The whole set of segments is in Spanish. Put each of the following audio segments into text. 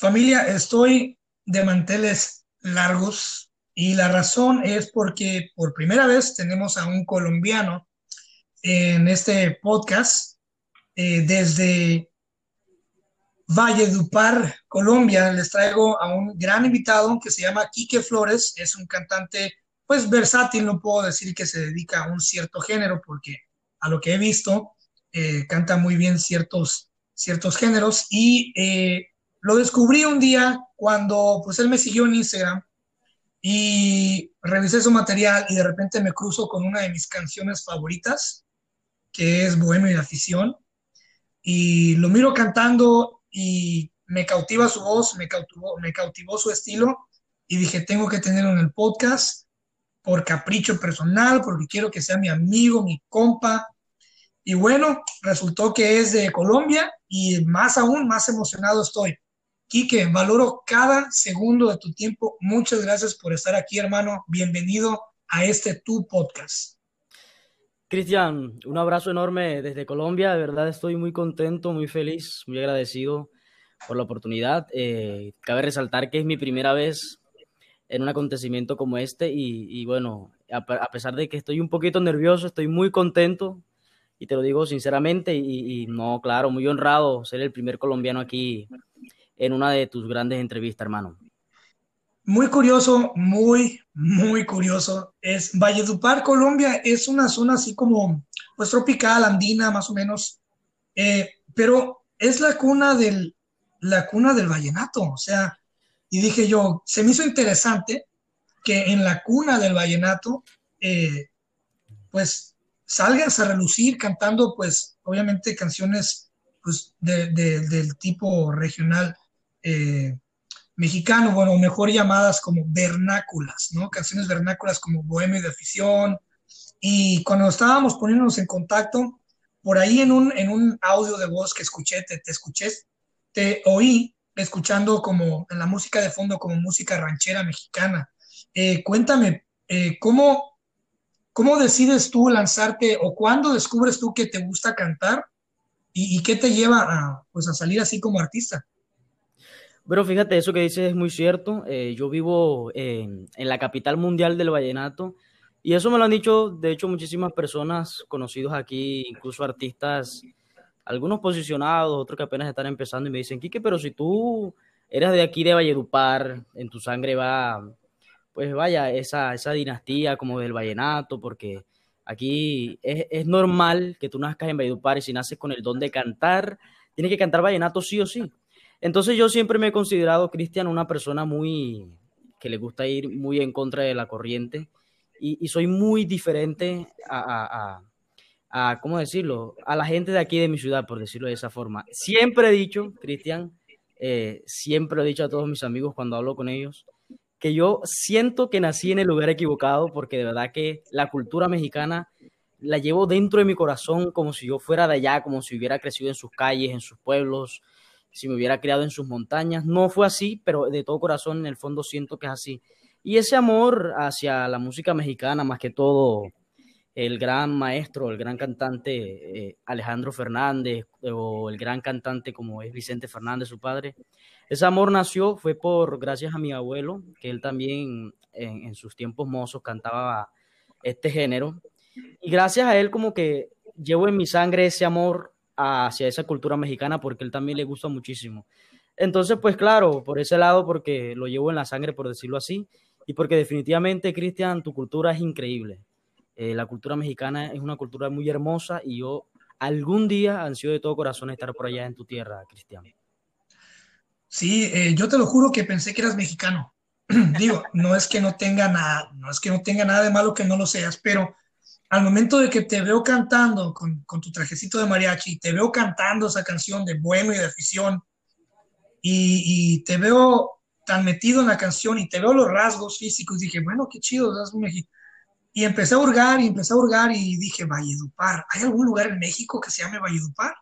Familia, estoy de manteles largos y la razón es porque por primera vez tenemos a un colombiano en este podcast eh, desde Valledupar, Colombia. Les traigo a un gran invitado que se llama Quique Flores. Es un cantante, pues versátil, no puedo decir que se dedica a un cierto género porque a lo que he visto eh, canta muy bien ciertos, ciertos géneros y eh, lo descubrí un día cuando pues él me siguió en Instagram y revisé su material y de repente me cruzo con una de mis canciones favoritas, que es Bohemio y Afición, y lo miro cantando y me cautiva su voz, me cautivó, me cautivó su estilo y dije, tengo que tenerlo en el podcast por capricho personal, porque quiero que sea mi amigo, mi compa. Y bueno, resultó que es de Colombia y más aún, más emocionado estoy. Quique, valoro cada segundo de tu tiempo. Muchas gracias por estar aquí, hermano. Bienvenido a este Tu Podcast. Cristian, un abrazo enorme desde Colombia. De verdad estoy muy contento, muy feliz, muy agradecido por la oportunidad. Eh, cabe resaltar que es mi primera vez en un acontecimiento como este y, bueno, a, pesar de que estoy un poquito nervioso, estoy muy contento y te lo digo sinceramente y, y no, claro, muy honrado ser el primer colombiano aquí en una de tus grandes entrevistas, hermano. Muy curioso, muy, muy curioso. Es Valledupar, Colombia, es una zona así como, pues tropical, andina, más o menos, eh, pero es la cuna del, la cuna del vallenato, o sea, y dije yo, se me hizo interesante que en la cuna del vallenato, eh, pues salgas a relucir cantando, pues obviamente canciones pues, del tipo regional eh, mexicano, bueno, mejor llamadas como vernáculas, ¿no? Canciones vernáculas como Bohemio de Afición. Y cuando estábamos poniéndonos en contacto, por ahí en un, en un audio de voz que escuché, te, te escuché, te oí escuchando como en la música de fondo como música ranchera mexicana. Eh, cuéntame, eh, ¿cómo, ¿cómo decides tú lanzarte o cuándo descubres tú que te gusta cantar y, qué te lleva pues, a salir así como artista? Pero fíjate, eso que dices es muy cierto. Eh, yo vivo en, la capital mundial del vallenato y eso me lo han dicho, de hecho, muchísimas personas conocidos aquí, incluso artistas, algunos posicionados, otros que apenas están empezando y me dicen, Quique, pero si tú eres de aquí de Valledupar, en tu sangre va, pues vaya, esa, esa dinastía como del vallenato, porque aquí es, es normal que tú nazcas en Valledupar y si naces con el don de cantar, tienes que cantar vallenato sí o sí. Entonces yo siempre me he considerado, Cristian, una persona muy que le gusta ir muy en contra de la corriente y, soy muy diferente a, a, ¿cómo decirlo? A la gente de aquí de mi ciudad, por decirlo de esa forma. Siempre he dicho, Cristian, eh, siempre he dicho a todos mis amigos cuando hablo con ellos, que yo siento que nací en el lugar equivocado porque de verdad que la cultura mexicana la llevo dentro de mi corazón como si yo fuera de allá, como si hubiera crecido en sus calles, en sus pueblos, si me hubiera criado en sus montañas. No fue así, pero de todo corazón en el fondo siento que es así. Y ese amor hacia la música mexicana, más que todo el gran maestro, el gran cantante eh, Alejandro Fernández o el gran cantante como es Vicente Fernández, su padre. Ese amor nació, fue por gracias a mi abuelo, que él también en, en sus tiempos mozos cantaba este género. Y gracias a él como que llevo en mi sangre ese amor hacia esa cultura mexicana porque él también le gusta muchísimo. Entonces, pues claro, por ese lado, porque lo llevo en la sangre, por decirlo así, y porque definitivamente, Cristian, tu cultura es increíble. Eh, la cultura mexicana es una cultura muy hermosa y yo algún día ansío de todo corazón estar por allá en tu tierra, Cristian. Sí, eh, yo te lo juro que pensé que eras mexicano. Digo, no es que no tenga nada, no es que no tenga nada de malo que no lo seas, pero al momento de que te veo cantando con, tu trajecito de mariachi, te veo cantando esa canción de Bohemio y de afición, y, te veo tan metido en la canción y te veo los rasgos físicos, dije, bueno, qué chido, y empecé a hurgar y empecé a hurgar y dije, Valledupar, ¿hay algún lugar en México que se llame Valledupar?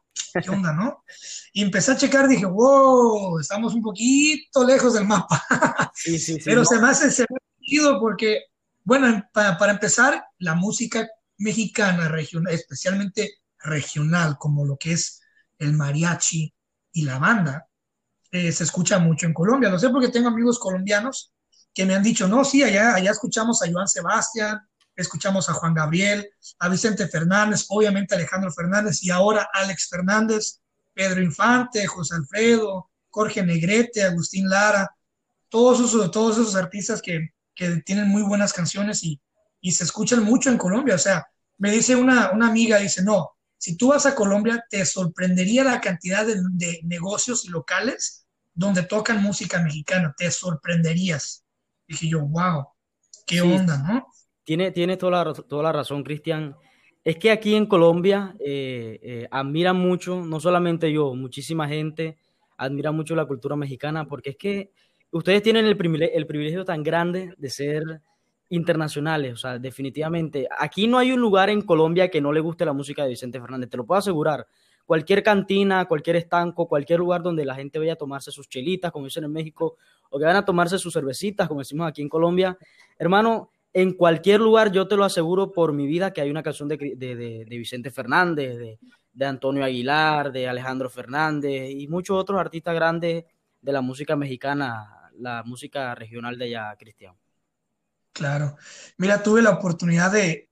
¿Qué onda, no? Y empecé a checar, dije, wow, estamos un poquito lejos del mapa. Sí, sí, sí, Pero se me hace, se chido porque, bueno, para, empezar, la música mexicana regional, especialmente regional, como lo que es el mariachi y la banda, eh, se escucha mucho en Colombia. Lo sé porque tengo amigos colombianos que me han dicho, no, sí, allá, allá escuchamos a Joan Sebastián, escuchamos a Juan Gabriel, a Vicente Fernández, obviamente Alejandro Fernández y ahora Alex Fernández, Pedro Infante, José Alfredo, Jorge Negrete, Agustín Lara, todos esos, todos esos artistas que, tienen muy buenas canciones y, se escuchan mucho en Colombia. O sea, me dice una, una amiga, dice, no, si tú vas a Colombia, te sorprendería la cantidad de, negocios y locales donde tocan música mexicana, te sorprenderías. Dije yo, wow, qué onda, ¿no? Tiene, tiene toda, la, toda la razón, Cristian. Es que aquí en Colombia eh, eh, admiran mucho, no solamente yo, muchísima gente admira mucho la cultura mexicana, porque es que ustedes tienen el privilegio, el privilegio tan grande de ser internacionales, o sea, definitivamente. Aquí no hay un lugar en Colombia que no le guste la música de Vicente Fernández, te lo puedo asegurar. Cualquier cantina, cualquier estanco, cualquier lugar donde la gente vaya a tomarse sus chelitas, como dicen en México, o que vayan a tomarse sus cervecitas, como decimos aquí en Colombia, hermano, en cualquier lugar, yo te lo aseguro por mi vida, que hay una canción de, de, Vicente Fernández, de, Antonio Aguilar, de Alejandro Fernández y muchos otros artistas grandes de la música mexicana, la música regional de allá, Cristian. Claro. Mira, tuve la oportunidad de,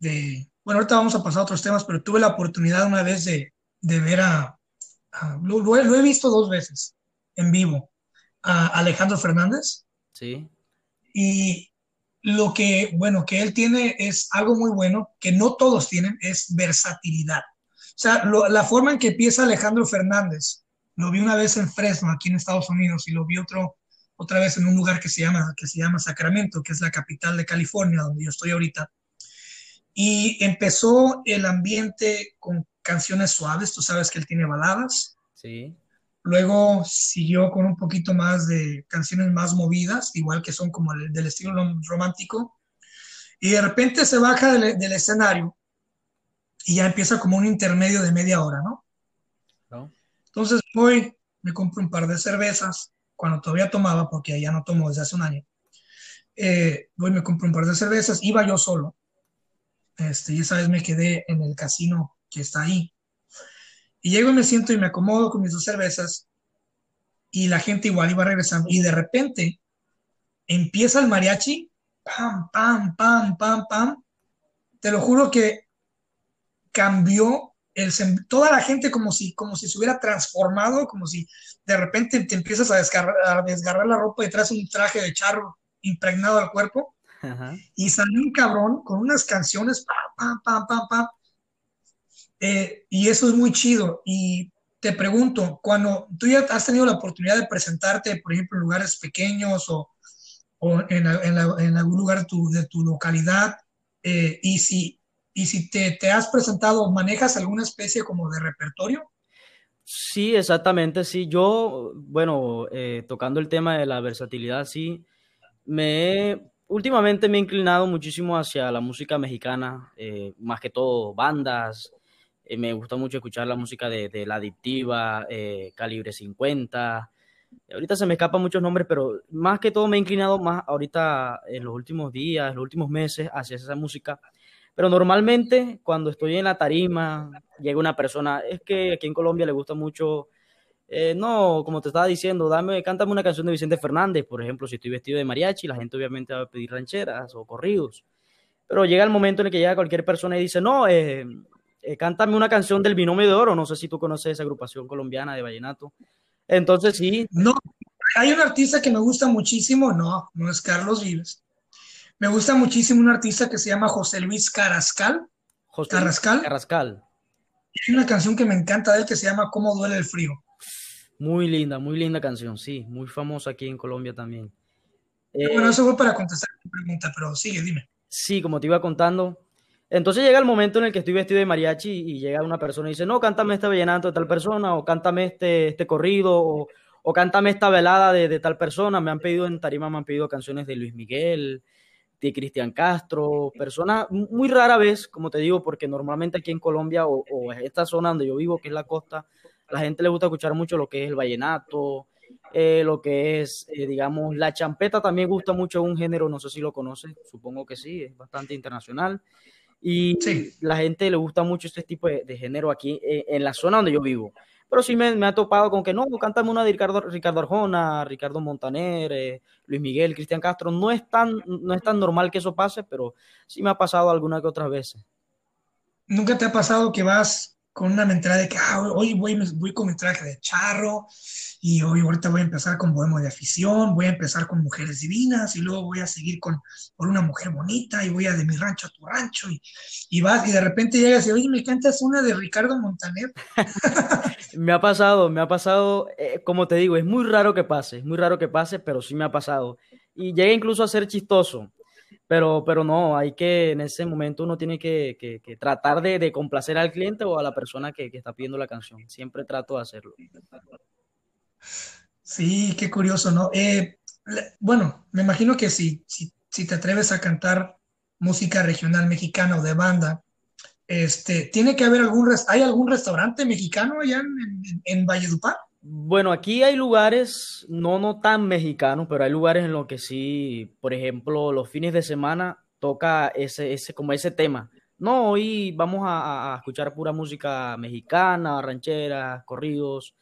bueno, ahorita vamos a pasar a otros temas, pero tuve la oportunidad una vez de, ver a, lo, he, visto dos veces en vivo, a Alejandro Fernández. Sí. Y lo que, bueno, que él tiene es algo muy bueno, que no todos tienen, es versatilidad. O sea, la forma en que empieza Alejandro Fernández, lo vi una vez en Fresno, aquí en Estados Unidos, y lo vi otro, otra vez en un lugar que se, llama, que se llama Sacramento, que es la capital de California, donde yo estoy ahorita. Y empezó el ambiente con canciones suaves, tú sabes que él tiene baladas. Sí. Luego siguió con un poquito más de canciones más movidas, igual que son como del estilo romántico. Y de repente se baja del, escenario y ya empieza como un intermedio de media hora, ¿no? Entonces voy, me compro un par de cervezas, cuando todavía tomaba, porque ya no tomo desde hace un año. Eh, voy, me compro un par de cervezas, iba yo solo. Este, y esa vez me quedé en el casino que está ahí. Y llego y me siento y me acomodo con mis dos cervezas y la gente igual iba regresando y de repente empieza el mariachi, pam, pam, pam, pam, pam. Te lo juro que cambió el, toda la gente como si, como si se hubiera transformado, como si de repente te empiezas a desgarrar, a desgarrar la ropa y traes un traje de charro impregnado al cuerpo. Y salió un cabrón con unas canciones, pam, pam, pam, pam, eh, y eso es muy chido. Y te pregunto, cuando tú ya has tenido la oportunidad de presentarte, por ejemplo, en lugares pequeños o, en, algún lugar de tu, de tu localidad, eh, y si, y si te, te, has presentado, ¿manejas alguna especie como de repertorio? Sí, exactamente, sí. Yo, bueno, eh, tocando el tema de la versatilidad, sí, me últimamente me he inclinado muchísimo hacia la música mexicana, más que todo bandas, eh, me gusta mucho escuchar la música de, La Adictiva, eh, Calibre 50. Ahorita se me escapan muchos nombres, pero más que todo me he inclinado más ahorita en los últimos días, los últimos meses hacia esa música. Pero normalmente cuando estoy en la tarima, llega una persona, es que aquí en Colombia le gusta mucho, eh, no, como te estaba diciendo, dame, cántame una canción de Vicente Fernández, por ejemplo, si estoy vestido de mariachi, la gente obviamente va a pedir rancheras o corridos. Pero llega el momento en el que llega cualquier persona y dice, no, eh, eh, cántame una canción del Binomio de Oro, no sé si tú conoces esa agrupación colombiana de vallenato. Entonces sí. No, hay un artista que me gusta muchísimo, no, no es Carlos Vives. Me gusta muchísimo un artista que se llama José Luis Carrascal. José Carrascal. Carrascal. Hay una canción que me encanta de él que se llama Cómo duele el frío. Muy linda, muy linda canción, sí, muy famosa aquí en Colombia también. bueno, eso fue para contestar tu pregunta, pero sigue, dime. Sí, como te iba contando, entonces llega el momento en el que estoy vestido de mariachi y llega una persona y dice, no, cántame este vallenato de tal persona, o cántame este, este corrido, o, o cántame esta velada de, de, tal persona, me han pedido en tarima, me han pedido canciones de Luis Miguel, de Cristian Castro, personas muy rara vez, como te digo, porque normalmente aquí en Colombia o, o en esta zona donde yo vivo, que es la costa, la gente le gusta escuchar mucho lo que es el vallenato, eh, lo que es, eh, digamos, la champeta también gusta mucho un género, no sé si lo conoces, supongo que sí, es bastante internacional. Y sí. la gente le gusta mucho este tipo de, de género aquí eh, en la zona donde yo vivo. Pero sí me, ha topado con que no, cántame una de Ricardo, Ricardo Arjona, Ricardo Montaner, eh, Luis Miguel, Cristian Castro. No es, tan, no es tan normal que eso pase, pero sí me ha pasado alguna que otras veces. ¿Nunca te ha pasado que vas con una mentalidad de que ah, hoy voy, voy con mi traje de charro y hoy ahorita voy a empezar con Bohemo de afición, voy a empezar con Mujeres Divinas y luego voy a seguir con por una mujer bonita y voy a de mi rancho a tu rancho y, y vas y de repente llegas y oye, me cantas una de Ricardo Montaner. me ha pasado, me ha pasado, eh, como te digo, es muy raro que pase, es muy raro que pase, pero sí me ha pasado. Y llega incluso a ser chistoso pero, pero no, hay que, en ese momento uno tiene que, que, tratar de, complacer al cliente o a la persona que, que, está pidiendo la canción. Siempre trato de hacerlo. Sí, qué curioso, ¿no? Eh, bueno, me imagino que si, si, si, te atreves a cantar música regional mexicana o de banda, este, ¿tiene que haber algún, hay algún restaurante mexicano allá en, en, en Valledupar? Bueno, aquí hay lugares, no, no tan mexicanos, pero hay lugares en los que sí, por ejemplo, los fines de semana toca ese, ese, como ese tema. No, hoy vamos a, a escuchar pura música mexicana, rancheras, corridos.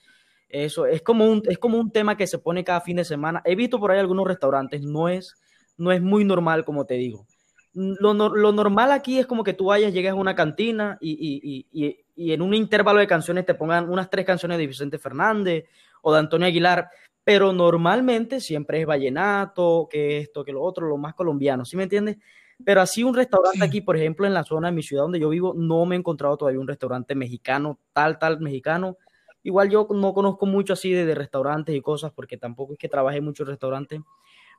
Eso es como, un, es como un tema que se pone cada fin de semana. He visto por ahí algunos restaurantes, no es, no es muy normal, como te digo. Lo, lo normal aquí es como que tú vayas, llegues a una cantina y, y, en un intervalo de canciones te pongan unas tres canciones de Vicente Fernández o de Antonio Aguilar, pero normalmente siempre es vallenato, que esto, que lo otro, lo más colombiano, ¿sí me entiendes? Pero así un restaurante sí. aquí, por ejemplo, en la zona de mi ciudad donde yo vivo, no me he encontrado todavía un restaurante mexicano, tal, tal, mexicano. Igual yo no conozco mucho así de, de restaurantes y cosas, porque tampoco es que trabajé mucho en restaurantes,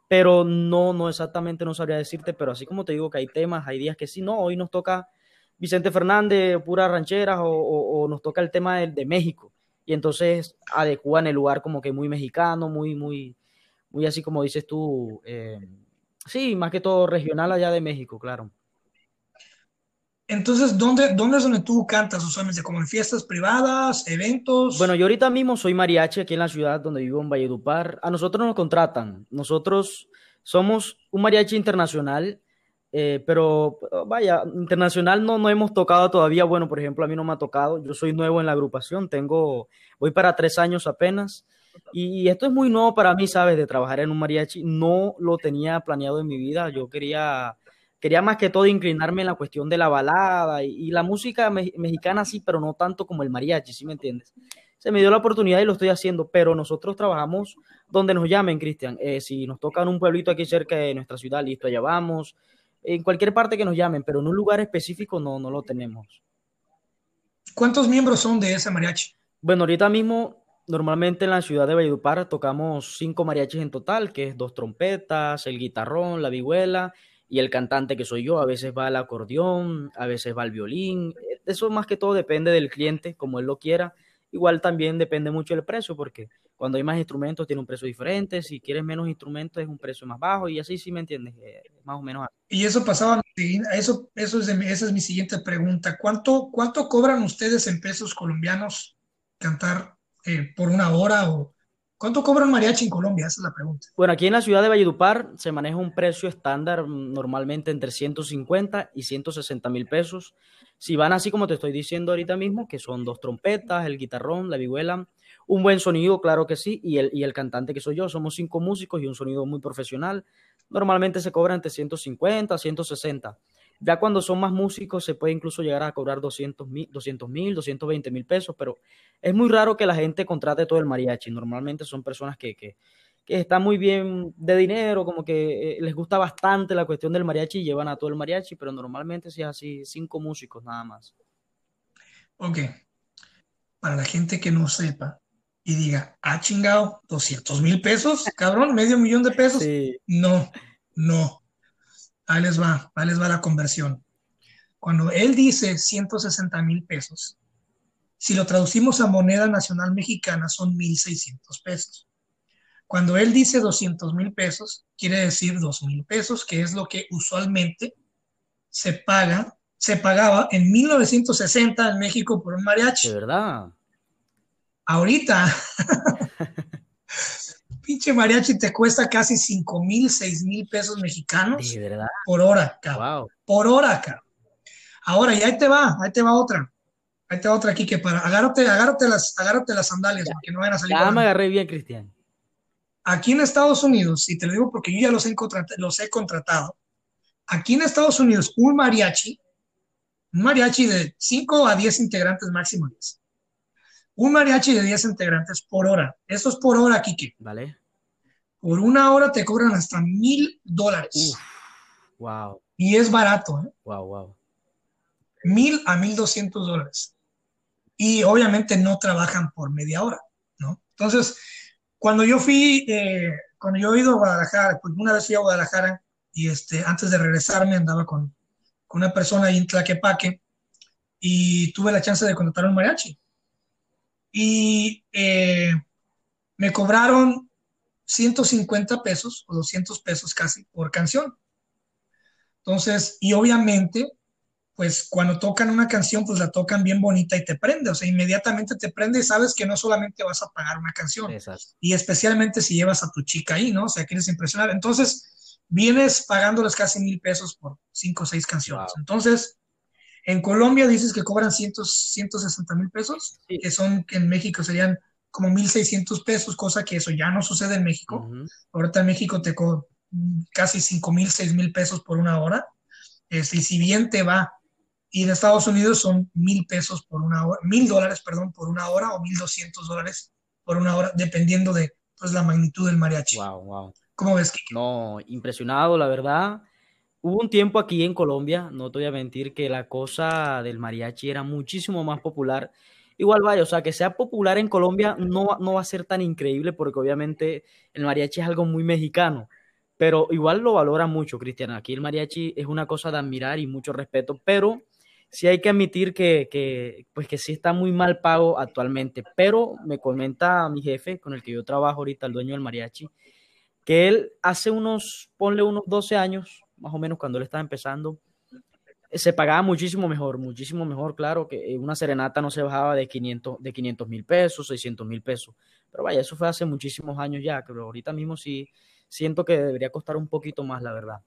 pero no, no exactamente no sabría decirte, pero así como te digo que hay temas, hay días que sí, no, hoy nos toca Vicente Fernández, pura rancheras, o, o, o, nos toca el tema de, de, México. Y entonces adecúan el lugar como que muy mexicano, muy, muy, muy así como dices tú. Eh, sí, más que todo regional allá de México, claro. Entonces, ¿dónde, ¿dónde es donde tú cantas usualmente? ¿Como en fiestas privadas, eventos? Bueno, yo ahorita mismo soy mariachi aquí en la ciudad donde vivo, en Valledupar. A nosotros nos contratan. Nosotros somos un mariachi internacional eh, pero vaya, internacional no, no hemos tocado todavía. Bueno, por ejemplo, a mí no me ha tocado. Yo soy nuevo en la agrupación, tengo, voy para tres años apenas. Y esto es muy nuevo para mí, ¿sabes? De trabajar en un mariachi. No lo tenía planeado en mi vida. Yo quería, quería más que todo inclinarme en la cuestión de la balada y, la música me, mexicana, sí, pero no tanto como el mariachi, ¿sí me entiendes? Se me dio la oportunidad y lo estoy haciendo, pero nosotros trabajamos donde nos llamen, Cristian. Eh, si nos toca en un pueblito aquí cerca de nuestra ciudad, listo, allá vamos en cualquier parte que nos llamen, pero en un lugar específico no, no lo tenemos. ¿Cuántos miembros son de ese mariachi? Bueno, ahorita mismo, normalmente en la ciudad de Valledupar tocamos cinco mariachis en total, que es dos trompetas, el guitarrón, la vihuela y el cantante que soy yo. A veces va el acordeón, a veces va el violín. Eso más que todo depende del cliente, como él lo quiera. Igual también depende mucho del precio, porque cuando hay más instrumentos tiene un precio diferente, si quieres menos instrumentos es un precio más bajo y así sí me entiendes, eh, más o menos. Y eso pasaba, eso, eso es de, esa es mi siguiente pregunta. ¿Cuánto, ¿Cuánto cobran ustedes en pesos colombianos cantar eh, por una hora o cuánto cobran mariachi en Colombia? Esa es la pregunta. Bueno, aquí en la ciudad de Valledupar se maneja un precio estándar mm, normalmente entre 150 y 160 mil pesos. Si van así como te estoy diciendo ahorita mismo, que son dos trompetas, el guitarrón, la vihuela, un buen sonido, claro que sí, y el, y el cantante que soy yo, somos cinco músicos y un sonido muy profesional. Normalmente se cobra entre 150 160. Ya cuando son más músicos se puede incluso llegar a cobrar 200 mil, 200 mil, 220 mil pesos, pero es muy raro que la gente contrate todo el mariachi. Normalmente son personas que, que, que están muy bien de dinero, como que eh, les gusta bastante la cuestión del mariachi y llevan a todo el mariachi, pero normalmente si es así, cinco músicos nada más. Ok. Para la gente que no sepa, y diga, ah, chingado, 200 mil pesos, cabrón, medio millón de pesos. Sí. No, no. Ahí les va, ahí les va la conversión. Cuando él dice 160 mil pesos, si lo traducimos a moneda nacional mexicana son 1.600 pesos. Cuando él dice 200 mil pesos, quiere decir 2 mil pesos, que es lo que usualmente se paga, se pagaba en 1960 en México por un mariachi. De verdad. Ahorita, pinche mariachi te cuesta casi 5 mil, 6 mil pesos mexicanos De verdad. por hora, cabrón. Wow. Por hora, cabrón. Ahora, y ahí te va, ahí te va otra. Ahí te va otra aquí que para. Agárrate, agárrate las, agárrate las sandalias, porque no vayan a salir. Ya me agarré bien, Cristian. Aquí en Estados Unidos, y te lo digo porque yo ya los he, los he contratado, aquí en Estados Unidos, un mariachi, un mariachi de 5 a 10 integrantes máximo 10. Un mariachi de 10 integrantes por hora. Esto es por hora, Kike. ¿Vale? Por una hora te cobran hasta mil dólares. Wow. Y es barato, ¿eh? Wow, wow. mil a mil doscientos dólares. Y obviamente no trabajan por media hora, ¿no? Entonces, cuando yo fui, eh, cuando yo he ido a Guadalajara, pues una vez fui a Guadalajara y este, antes de regresarme andaba con, con una persona ahí en Tlaquepaque y tuve la chance de contratar un mariachi. Y eh, me cobraron 150 pesos o 200 pesos casi por canción. Entonces, y obviamente pues cuando tocan una canción, pues la tocan bien bonita y te prende, o sea, inmediatamente te prende y sabes que no solamente vas a pagar una canción, Exacto. y especialmente si llevas a tu chica ahí, ¿no? O sea, quieres impresionar. Entonces, vienes pagándoles casi mil pesos por cinco o seis canciones. Wow. Entonces, en Colombia dices que cobran cientos, 160 mil pesos, Sí. que son, que en México serían como 1.600 pesos, cosa que eso ya no sucede en México. Ujú. Ahorita en México te cobran casi 5 mil, 6 mil pesos por una hora. Este, y si bien te va, y en Estados Unidos son mil pesos por una hora, mil dólares, perdón, por una hora o mil doscientos dólares por una hora, dependiendo de pues, la magnitud del mariachi. Wow, wow. ¿Cómo ves, Kike? No, impresionado, la verdad. Hubo un tiempo aquí en Colombia, no te voy a mentir, que la cosa del mariachi era muchísimo más popular. Igual vaya, o sea, que sea popular en Colombia no, no va a ser tan increíble porque obviamente el mariachi es algo muy mexicano, pero igual lo valora mucho, Cristian. Aquí el mariachi es una cosa de admirar y mucho respeto, pero sí hay que admitir que, pues que sí está muy mal pago actualmente. Pero me comenta mi jefe, con el que yo trabajo ahorita, el dueño del mariachi, que él hace unos, ponle unos 12 años, más o menos cuando él estaba empezando, se pagaba muchísimo mejor, muchísimo mejor, claro, que eh, una serenata no se bajaba de 500 de 500 mil pesos, 600 mil pesos. Pero vaya, eso fue hace muchísimos años ya, pero ahorita mismo sí siento que debería costar un poquito más, la verdad.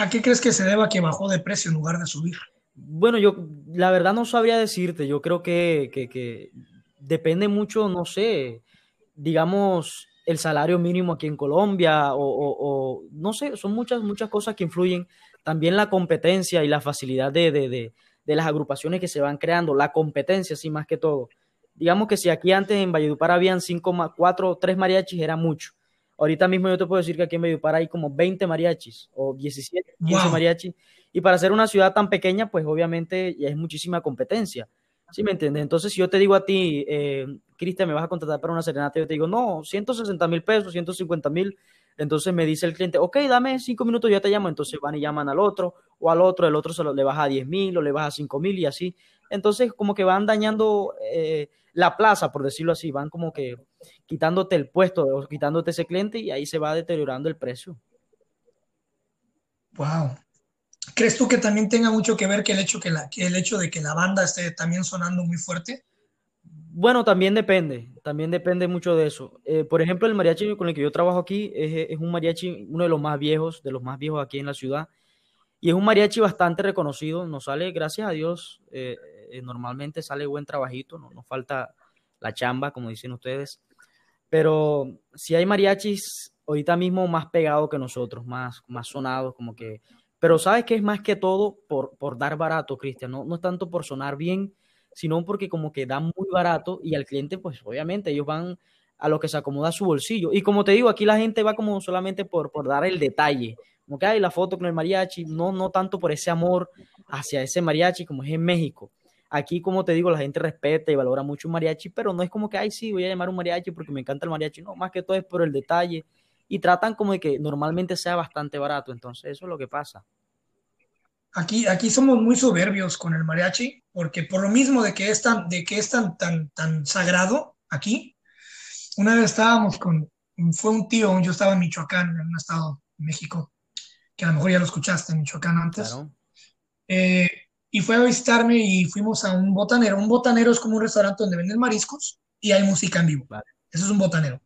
¿A qué crees que se deba que bajó de precio en lugar de subir? Bueno, yo la verdad no sabría decirte, yo creo que, que, depende mucho, no sé, digamos, el salario mínimo aquí en Colombia o, no sé, son muchas, muchas cosas que influyen. También la competencia y la facilidad de, de, de, las agrupaciones que se van creando, la competencia, sí, más que todo. Digamos que si aquí antes en Valledupar habían cinco, cuatro, tres mariachis, era mucho. Ahorita mismo yo te puedo decir que aquí en Valledupar hay como 20 mariachis o 17, 15 Wow. mariachis. Y para ser una ciudad tan pequeña, pues obviamente ya es muchísima competencia. ¿Sí me entiendes? Entonces, si yo te digo a ti, eh, Cristian, me vas a contratar para una serenata, yo te digo, no, 160 mil pesos, 150 mil. Entonces me dice el cliente, ok, dame cinco minutos, yo te llamo. Entonces van y llaman al otro, o al otro, el otro se lo, le baja a 10 mil, o le baja a 5 mil y así. Entonces, como que van dañando eh, la plaza, por decirlo así, van como que quitándote el puesto, o quitándote ese cliente y ahí se va deteriorando el precio. Wow. ¿Crees tú que también tenga mucho que ver que el hecho, que la, que el hecho de que la banda esté también sonando muy fuerte? Bueno, también depende, también depende mucho de eso. Eh, por ejemplo, el mariachi con el que yo trabajo aquí es, es un mariachi, uno de los más viejos, de los más viejos aquí en la ciudad, y es un mariachi bastante reconocido, nos sale, gracias a Dios, eh, eh, normalmente sale buen trabajito, no nos falta la chamba, como dicen ustedes, pero si hay mariachis ahorita mismo más pegados que nosotros, más, más sonados, como que, pero sabes que es más que todo por, por dar barato, Cristian, no, no es tanto por sonar bien, sino porque como que dan muy barato y al cliente, pues obviamente ellos van a lo que se acomoda su bolsillo. Y como te digo, aquí la gente va como solamente por, por dar el detalle, como que la foto con el mariachi, no, no tanto por ese amor hacia ese mariachi como es en México. Aquí, como te digo, la gente respeta y valora mucho un mariachi, pero no es como que, ay, sí, voy a llamar un mariachi porque me encanta el mariachi. No, más que todo es por el detalle. Y tratan como de que normalmente sea bastante barato. Entonces, eso es lo que pasa. Aquí, aquí somos muy soberbios con el mariachi, porque por lo mismo de que es tan, de que es tan, tan, tan sagrado aquí, una vez estábamos con, fue un tío, yo estaba en Michoacán, en un estado de México, que a lo mejor ya lo escuchaste en Michoacán antes. Claro. Eh, y fue a visitarme y fuimos a un botanero. Un botanero es como un restaurante donde venden mariscos y hay música en vivo. Vale. Eso es un botanero.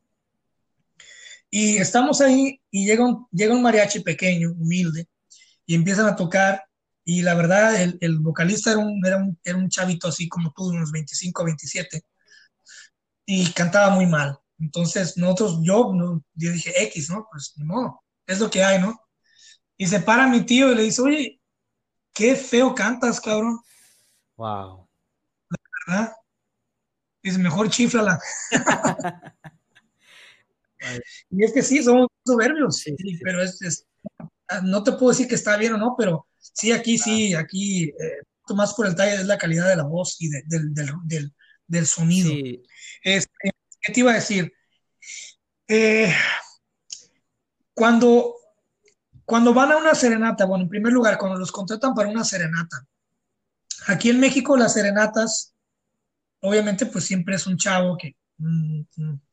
Y estamos ahí y llega un, llega un mariachi pequeño, humilde, y empiezan a tocar. Y la verdad, el, el vocalista era un, era, un, era un chavito así como tú, unos 25, 27, y cantaba muy mal. Entonces, nosotros, yo, no, yo dije, X, ¿no? Pues ni modo, es lo que hay, ¿no? Y se para mi tío y le dice, oye, qué feo cantas, cabrón, Wow. ¿verdad? Dice, mejor chiflala. Y es que sí, somos soberbios, Sí, sí, sí. pero es, es- no te puedo decir que está bien o no, pero sí, aquí sí, aquí, eh, más por el talle es la calidad de la voz y de- del, del, del, del sonido. Este, ¿qué te iba a decir? Eh, cuando, cuando van a una serenata, bueno, en primer lugar, cuando los contratan para una serenata, aquí en México las serenatas, obviamente, pues siempre es un chavo que, un,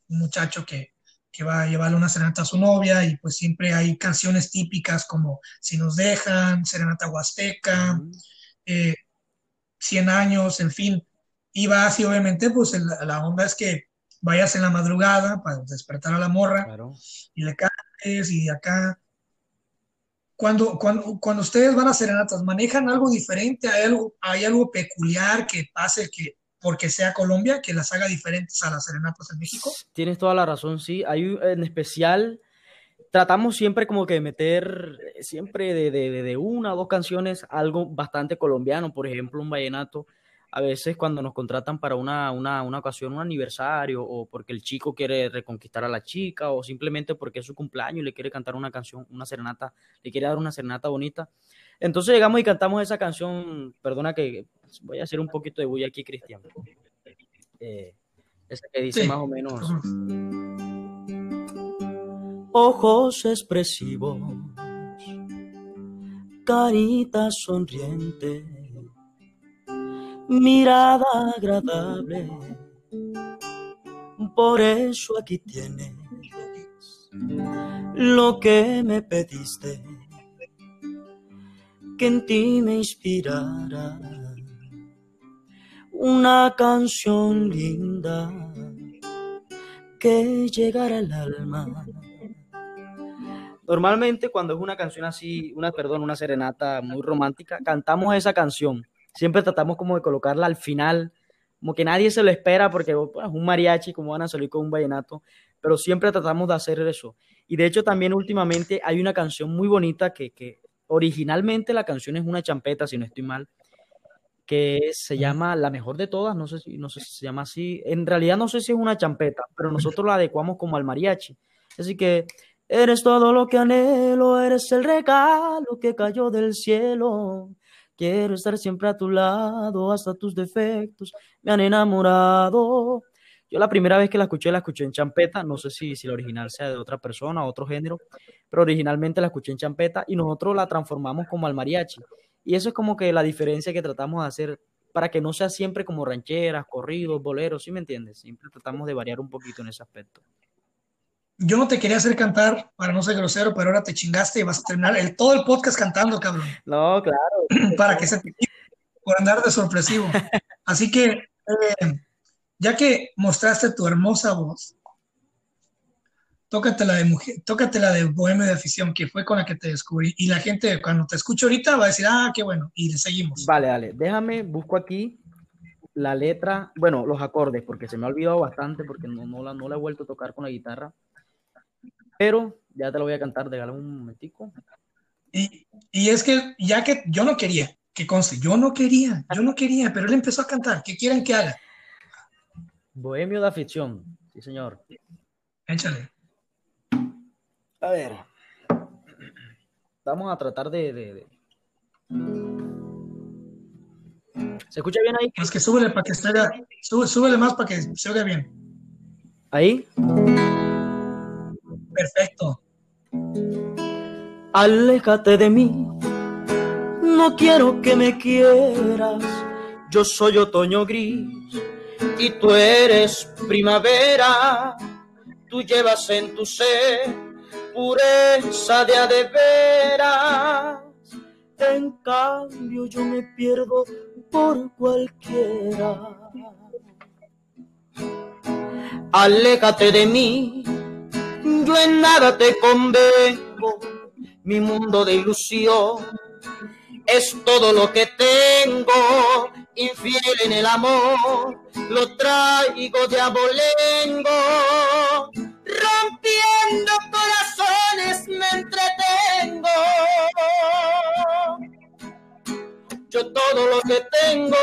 muchacho que, que va a llevarle una serenata a su novia y pues siempre hay canciones típicas como Si nos dejan, Serenata Huasteca, ujú, eh, 100 años, en fin. Y va así, obviamente, pues el- la onda es que vayas en la madrugada para despertar a la morra claro. y le cantes y acá. Cuando, cuando, cuando ustedes van a serenatas, ¿manejan algo diferente? ¿Hay algo, hay algo peculiar que pase que, porque sea Colombia, que las haga diferentes a las serenatas en México? Tienes toda la razón, sí. Hay en especial, tratamos siempre como que meter, eh, siempre de, de- de una o dos canciones, algo bastante colombiano, por ejemplo, un vallenato. A veces cuando nos contratan para una, una, una ocasión, un aniversario, o porque el chico quiere reconquistar a la chica, o simplemente porque es su cumpleaños y le quiere cantar una canción, una serenata, le quiere dar una serenata bonita. Entonces llegamos y cantamos esa canción, perdona que voy a hacer un poquito de bulla aquí, Cristian. Eh, esa que dice Sí. más o menos ojos expresivos, carita sonriente, mirada agradable. Por eso aquí tienes lo que me pediste, que en ti me inspirara una canción linda que llegara al alma. Normalmente cuando es una canción así, una, perdón, una serenata muy romántica, cantamos esa canción. Siempre tratamos como de colocarla al final, como que nadie se lo espera porque pues, un mariachi, como van a salir con un vallenato, pero siempre tratamos de hacer eso. Y de hecho también últimamente hay una canción muy bonita que, que originalmente la canción es una champeta, si no estoy mal, que se llama La Mejor de Todas, no sé si, no sé si se llama así, en realidad no sé si es una champeta, pero nosotros la adecuamos como al mariachi. Así que eres todo lo que anhelo, eres el regalo que cayó del cielo. Quiero estar siempre a tu lado, hasta tus defectos me han enamorado. Yo la primera vez que la escuché, la escuché en champeta, no sé si, si la original sea de otra persona, otro género, pero originalmente la escuché en champeta y nosotros la transformamos como al mariachi. Y eso es como que la diferencia que tratamos de hacer para que no sea siempre como rancheras, corridos, boleros, ¿sí me entiendes? Siempre tratamos de variar un poquito en ese aspecto. Yo no te quería hacer cantar para no ser grosero, pero ahora te chingaste y vas a terminar el, todo el podcast cantando, cabrón, No, claro. para que se te por andar de sorpresivo. Así que, eh, ya que mostraste tu hermosa voz, tócate la de mujer, tócate la de Bohemio de Afición, que fue con la que te descubrí. Y la gente, cuando te escuche ahorita, va a decir, ah, qué bueno, y le seguimos. Vale, dale. Déjame, busco aquí la letra, bueno, los acordes, porque se me ha olvidado bastante, porque no, no, la, no la he vuelto a tocar con la guitarra. Pero ya te lo voy a cantar, déjame un momentico. Y, y es que, ya que yo no quería, que conste, yo no quería, yo no quería, pero él empezó a cantar. ¿Qué quieren que haga? Bohemio de afición, sí señor. Échale. A ver. Vamos a tratar de, de- de- ¿Se escucha bien ahí? Más que súbele para que se oiga, sube- súbele más para que se oiga bien. Ahí. Perfecto. Aléjate de mí, no quiero que me quieras. Yo soy otoño gris y tú eres primavera. tú llevas en tu ser pureza de a de veras. En cambio yo me pierdo por cualquiera. Aléjate de mí, yo en nada te convengo, mi mundo de ilusión es todo lo que tengo, infiel en el amor, lo traigo de abolengo, rompiendo corazones me entretengo. Yo todo lo que tengo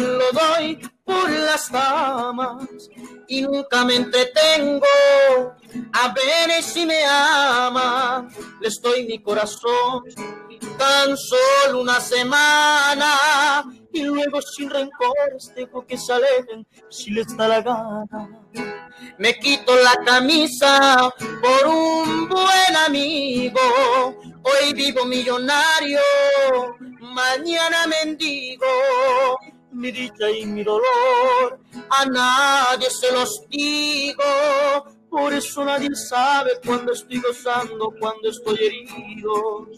lo doy por las damas y nunca me entretengo a ver si me ama. Le estoy mi corazón tan solo una semana y luego sin rencores dejo que se alejen si les da la gana. Me quito la camisa por un buen amigo. Hoy vivo millonario, mañana mendigo mi dicha y mi dolor, a nadie se los digo, por eso nadie sabe cuando estoy gozando, cuando estoy herido.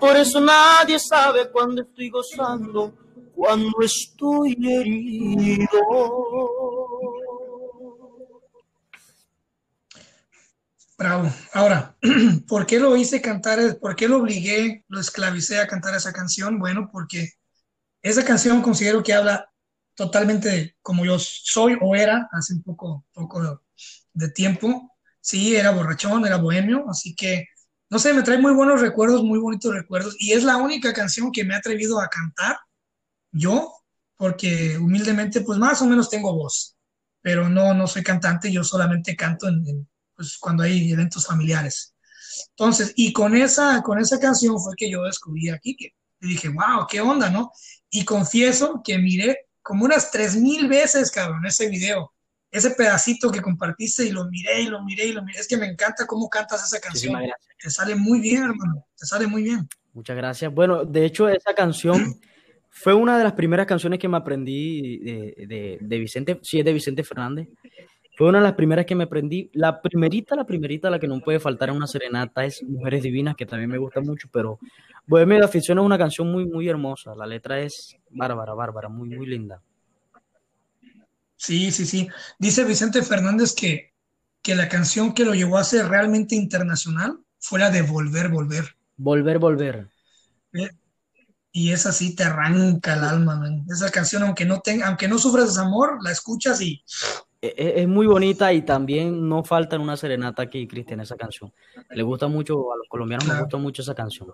Por eso nadie sabe cuando estoy gozando, cuando estoy herido. Bravo. Ahora, ¿por qué lo hice cantar? ¿Por qué lo obligué, lo esclavicé a cantar esa canción? Bueno, porque esa canción considero que habla totalmente como yo soy o era hace un poco, poco de, tiempo. Sí, era borrachón, era bohemio, así que, no sé, me trae muy buenos recuerdos, muy bonitos recuerdos. Y es la única canción que me ha atrevido a cantar yo, porque humildemente, pues más o menos tengo voz, pero no, no soy cantante, yo solamente canto pues, cuando hay eventos familiares. Entonces, y con esa, con esa canción fue que yo descubrí aquí que y dije, wow, qué onda, ¿no? Y confieso que miré como unas tres mil veces, cabrón, ese video. Ese pedacito que compartiste y lo miré y lo miré y lo miré. Es que me encanta cómo cantas esa canción. Te sale muy bien, hermano. Te sale muy bien. Muchas gracias. Bueno, de hecho, esa canción fue una de las primeras canciones que me aprendí de, de, Vicente, sí es de Vicente Fernández. Fue una de las primeras que me aprendí. La primerita, la primerita, la que no puede faltar en una serenata es Mujeres Divinas, que también me gusta mucho, pero Bohemia de Afición es una canción muy, muy hermosa. La letra es bárbara, bárbara, muy, muy linda. Sí, sí, sí. Dice Vicente Fernández que, que la canción que lo llevó a ser realmente internacional fue la de Volver, Volver. Volver, Volver. Eh, y esa sí te arranca el alma, Esa canción, aunque no, tenga, aunque no sufras amor, la escuchas y... E, e, es, muy bonita y también no falta en una serenata aquí, Cristian, esa canción. Le gusta mucho, a los colombianos les gusta mucho esa canción.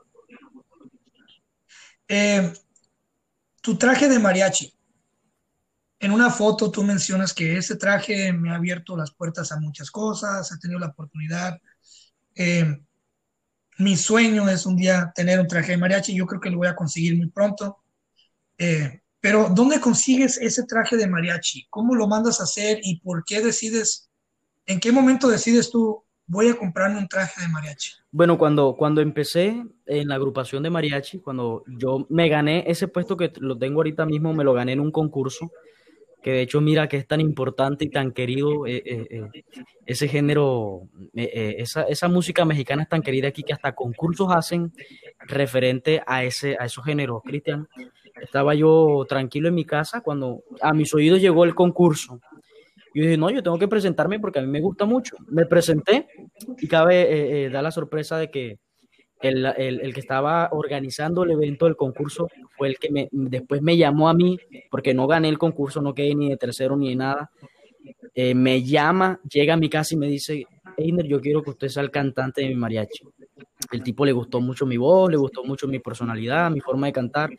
Eh, tu traje de mariachi. En una foto tú mencionas que ese traje me ha abierto las puertas a muchas cosas, he tenido la oportunidad. Eh, mi sueño es un día tener un traje de mariachi, yo creo que lo voy a conseguir muy pronto. Eh, pero ¿dónde consigues ese traje de mariachi? ¿Cómo lo mandas a hacer y por qué decides, en qué momento decides tú, voy a comprarme un traje de mariachi? Bueno, cuando, cuando empecé en la agrupación de mariachi, cuando yo me gané ese puesto que lo tengo ahorita mismo, me lo gané en un concurso, que de hecho mira que es tan importante y tan querido eh, eh, eh, ese género, esa, esa, música mexicana es tan querida aquí que hasta concursos hacen referente a, ese, a esos géneros, Cristian. Estaba yo tranquilo en mi casa cuando a mis oídos llegó el concurso yo dije, no, yo tengo que presentarme porque a mí me gusta mucho. Me presenté y cabe eh, eh, dar la sorpresa de que el, el, el, que estaba organizando el evento del concurso fue el que me, después me llamó a mí, porque no gané el concurso, no quedé ni de tercero ni de nada. Eh, me llama, llega a mi casa y me dice, Einer, yo quiero que usted sea el cantante de mi mariachi. El tipo le gustó mucho mi voz, le gustó mucho mi personalidad, mi forma de cantar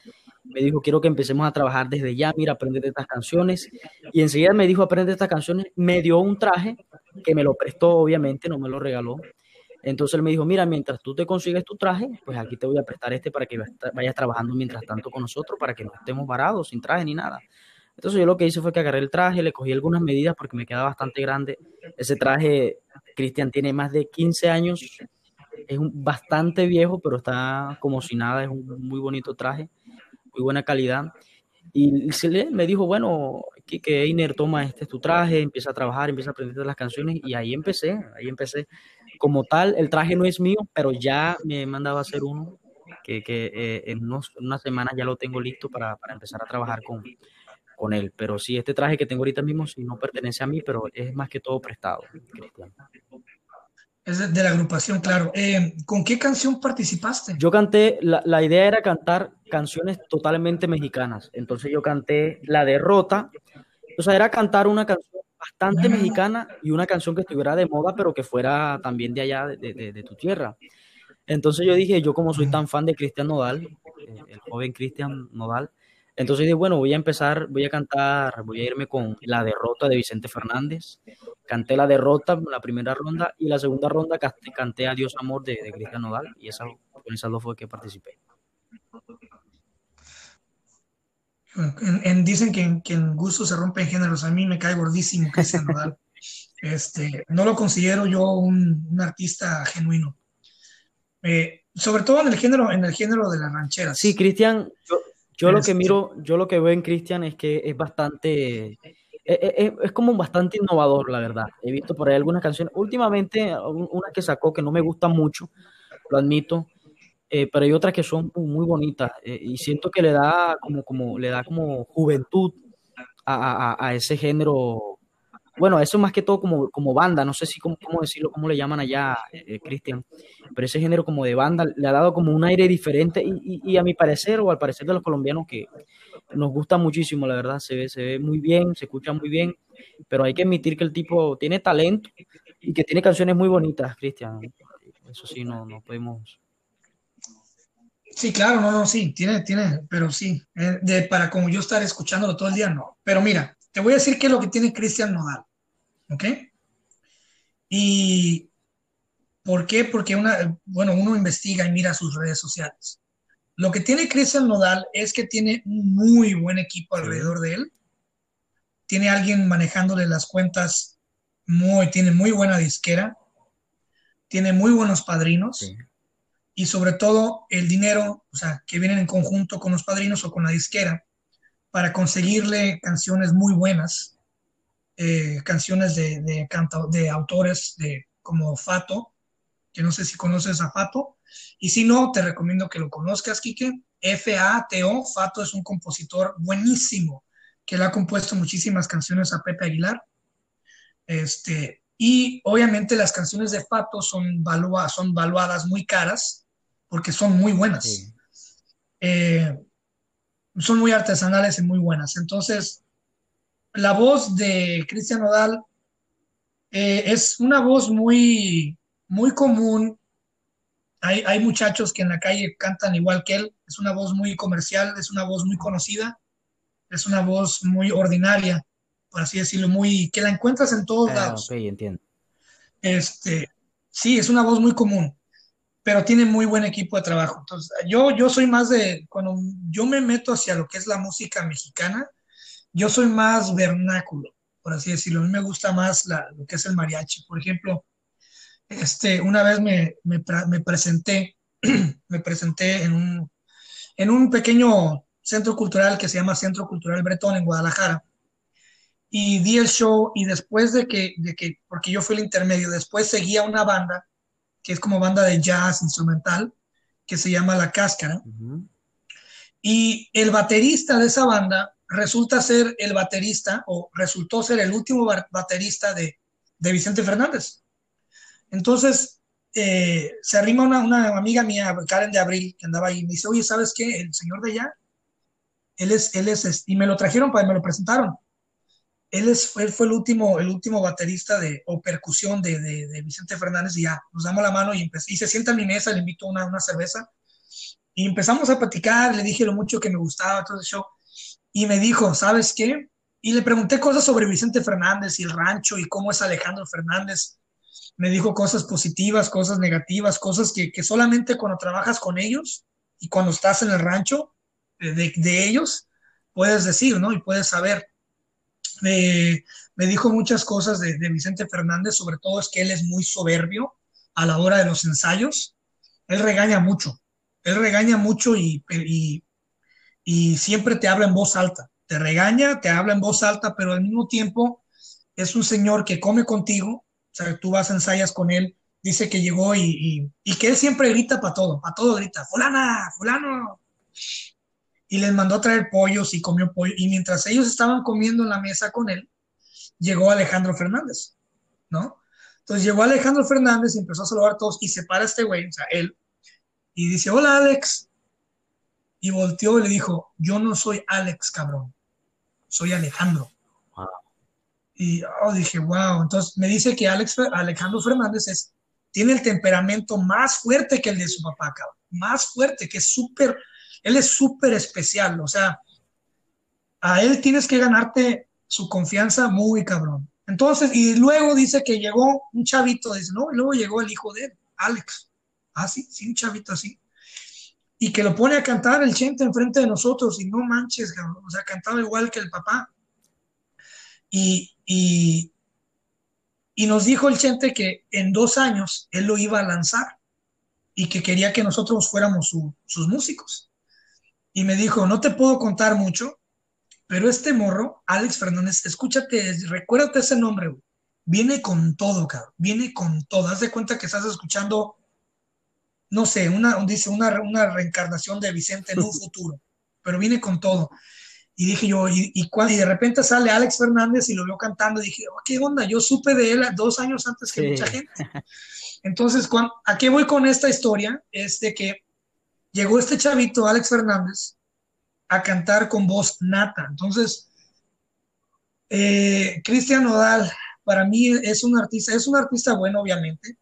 me dijo, quiero que empecemos a trabajar desde ya, mira, aprende estas canciones. Y enseguida me dijo, aprende estas canciones, me dio un traje que me lo prestó, obviamente, no me lo regaló. Entonces él me dijo, mira, mientras tú te consigues tu traje, pues aquí te voy a prestar este para que vayas trabajando mientras tanto con nosotros, para que no estemos varados, sin traje ni nada. Entonces yo lo que hice fue que agarré el traje, le cogí algunas medidas porque me queda bastante grande. Ese traje, Cristian, tiene más de 15 años, es bastante viejo, pero está como si nada, es un muy bonito traje muy buena calidad. Y se le, me dijo, bueno, que, que Einer toma este tu traje, empieza a trabajar, empieza a aprender las canciones y ahí empecé, ahí empecé. Como tal, el traje no es mío, pero ya me mandaba a hacer uno que, eh, en unos, unas semanas ya lo tengo listo para, para empezar a trabajar con, con él. Pero sí, este traje que tengo ahorita mismo sí no pertenece a mí, pero es más que todo prestado, Cristian. Es de la agrupación, claro. Eh, ¿Con qué canción participaste? Yo canté, la, la, idea era cantar canciones totalmente mexicanas. Entonces yo canté La Derrota. O sea, era cantar una canción bastante mexicana y una canción que estuviera de moda, pero que fuera también de allá, de, de, de tu tierra. Entonces yo dije, yo como soy tan fan de Cristian Nodal, eh, el joven Cristian Nodal, entonces dije, bueno, voy a empezar, voy a cantar, voy a irme con La Derrota de Vicente Fernández. Canté La Derrota en la primera ronda y la segunda ronda canté, canté Adiós Amor de, de Cristian Nodal y esa, con esas dos fue que participé. En, en, dicen que en, que en, gusto se rompen géneros. A mí me cae gordísimo Cristian Nodal. Este, no lo considero yo un, un artista genuino. Eh, sobre todo en el género, en el género de las rancheras. Sí, Cristian, yo, yo lo que miro, yo lo que veo en Cristian es que es bastante, es, es, es, como bastante innovador, la verdad. He visto por ahí algunas canciones, últimamente una que sacó que no me gusta mucho, lo admito, eh, pero hay otras que son muy bonitas eh, y siento que le da como, como, le da como juventud a, a, a ese género. Bueno, eso más que todo como, como banda, no sé si cómo, decirlo, cómo le llaman allá, eh, Cristian, pero ese género como de banda le ha dado como un aire diferente y, y, y, a mi parecer o al parecer de los colombianos que nos gusta muchísimo, la verdad, se ve, se ve muy bien, se escucha muy bien, pero hay que admitir que el tipo tiene talento y que tiene canciones muy bonitas, Cristian. Eso sí, no, no podemos Sí, claro, no, no, sí, tiene, tiene, pero sí, eh, de, para como yo estar escuchándolo todo el día, no. Pero mira, te voy a decir qué es lo que tiene Cristian Nodal, ¿ok? Y ¿por qué? Porque una, bueno, uno investiga y mira sus redes sociales. Lo que tiene Cristian Nodal es que tiene un muy buen equipo alrededor de él. Tiene alguien manejándole las cuentas muy, tiene muy buena disquera, tiene muy buenos padrinos. Sí y sobre todo el dinero, o sea, que vienen en conjunto con los padrinos o con la disquera para conseguirle canciones muy buenas, eh, canciones de, de, canta, de autores de, como Fato, que no sé si conoces a Fato, y si no, te recomiendo que lo conozcas, Quique. F-A-T-O, Fato es un compositor buenísimo, que le ha compuesto muchísimas canciones a Pepe Aguilar. Este, y obviamente las canciones de Fato son, valua, son valuadas muy caras, porque son muy buenas. Sí. Eh, son muy artesanales y muy buenas. Entonces, la voz de Cristian Nodal eh, es una voz muy, muy común. Hay, hay, muchachos que en la calle cantan igual que él. Es una voz muy comercial, es una voz muy conocida, es una voz muy ordinaria, por así decirlo, muy que la encuentras en todos ah, lados. Ok, entiendo. Este, sí, es una voz muy común pero tiene muy buen equipo de trabajo. Entonces, yo, yo soy más de, cuando yo me meto hacia lo que es la música mexicana, yo soy más vernáculo, por así decirlo. A mí me gusta más la, lo que es el mariachi. Por ejemplo, este, una vez me, me, presenté, me presenté en un, en un pequeño centro cultural que se llama Centro Cultural Bretón en Guadalajara. Y di el show y después de que, de que, porque yo fui el intermedio, después seguía una banda que es como banda de jazz instrumental, que se llama La Cáscara. Uh -huh. Y el baterista de esa banda resulta ser el baterista, o resultó ser el último baterista de, de Vicente Fernández. Entonces, eh, se arrima una, una, amiga mía, Karen de Abril, que andaba ahí, y me dice, oye, ¿sabes qué? El señor de allá, él es, él es, y me lo trajeron para, me lo presentaron él, es, él fue el último, el último baterista de, o percusión de, Vicente Fernández y ya, nos damos la mano y, y se sienta en mi mesa, le invito una, una cerveza y empezamos a platicar, le dije lo mucho que me gustaba, todo el y me dijo, ¿sabes qué? Y le pregunté cosas sobre Vicente Fernández y el rancho y cómo es Alejandro Fernández. Me dijo cosas positivas, cosas negativas, cosas que, que solamente cuando trabajas con ellos y cuando estás en el rancho de, de ellos, puedes decir, ¿no? Y puedes saber me, me dijo muchas cosas de, Vicente Fernández, sobre todo es que él es muy soberbio a la hora de los ensayos. Él regaña mucho, él regaña mucho y, y, y siempre te habla en voz alta. te regaña, te habla en voz alta, pero al mismo tiempo es un señor que come contigo, o sea, tú vas ensayas con él, dice que llegó y, que él siempre grita para todo, para todo grita, fulana, fulano. Y les mandó a traer pollos y comió pollo. Y mientras ellos estaban comiendo en la mesa con él, llegó Alejandro Fernández, ¿no? Entonces llegó Alejandro Fernández y empezó a saludar a todos y se para este güey, o sea, él, y dice, hola Alex. Y volteó y le dijo, yo no soy Alex, cabrón, soy Alejandro. Y oh, dije, wow. Entonces me dice que Alex, Alejandro Fernández es, tiene el temperamento más fuerte que el de su papá, cabrón. Más fuerte, que es súper, él es súper especial. O sea, a él tienes que ganarte su confianza muy cabrón. Entonces, y luego dice que llegó un chavito, dice, no, y luego llegó el hijo de él, Alex. Ah, sí, sí, un chavito así. Y que lo pone a cantar el chente enfrente de nosotros, y no manches, cabrón. o sea, cantaba igual que el papá. Y, y, y nos dijo el Chente que en dos años él lo iba a lanzar y que quería que nosotros fuéramos sus músicos. Y me dijo, no te puedo contar mucho, pero este morro, Alex Fernández, escúchate, recuérdate ese nombre, Viene con todo, cabrón. Viene con todo. Haz de cuenta que estás escuchando, no sé, una, dice, una, una reencarnación de Vicente en un futuro, pero viene con todo. Y dije yo, y, y, y, de repente sale Alex Fernández y lo veo cantando. Y dije, oh, ¿qué onda? Yo supe de él dos años antes que mucha gente. Entonces, ¿a qué voy con esta historia? Es de que llegó este chavito, Alex Fernández, a cantar con voz nata. Entonces, eh, Cristian Nodal, para mí es un artista, es un artista bueno, obviamente,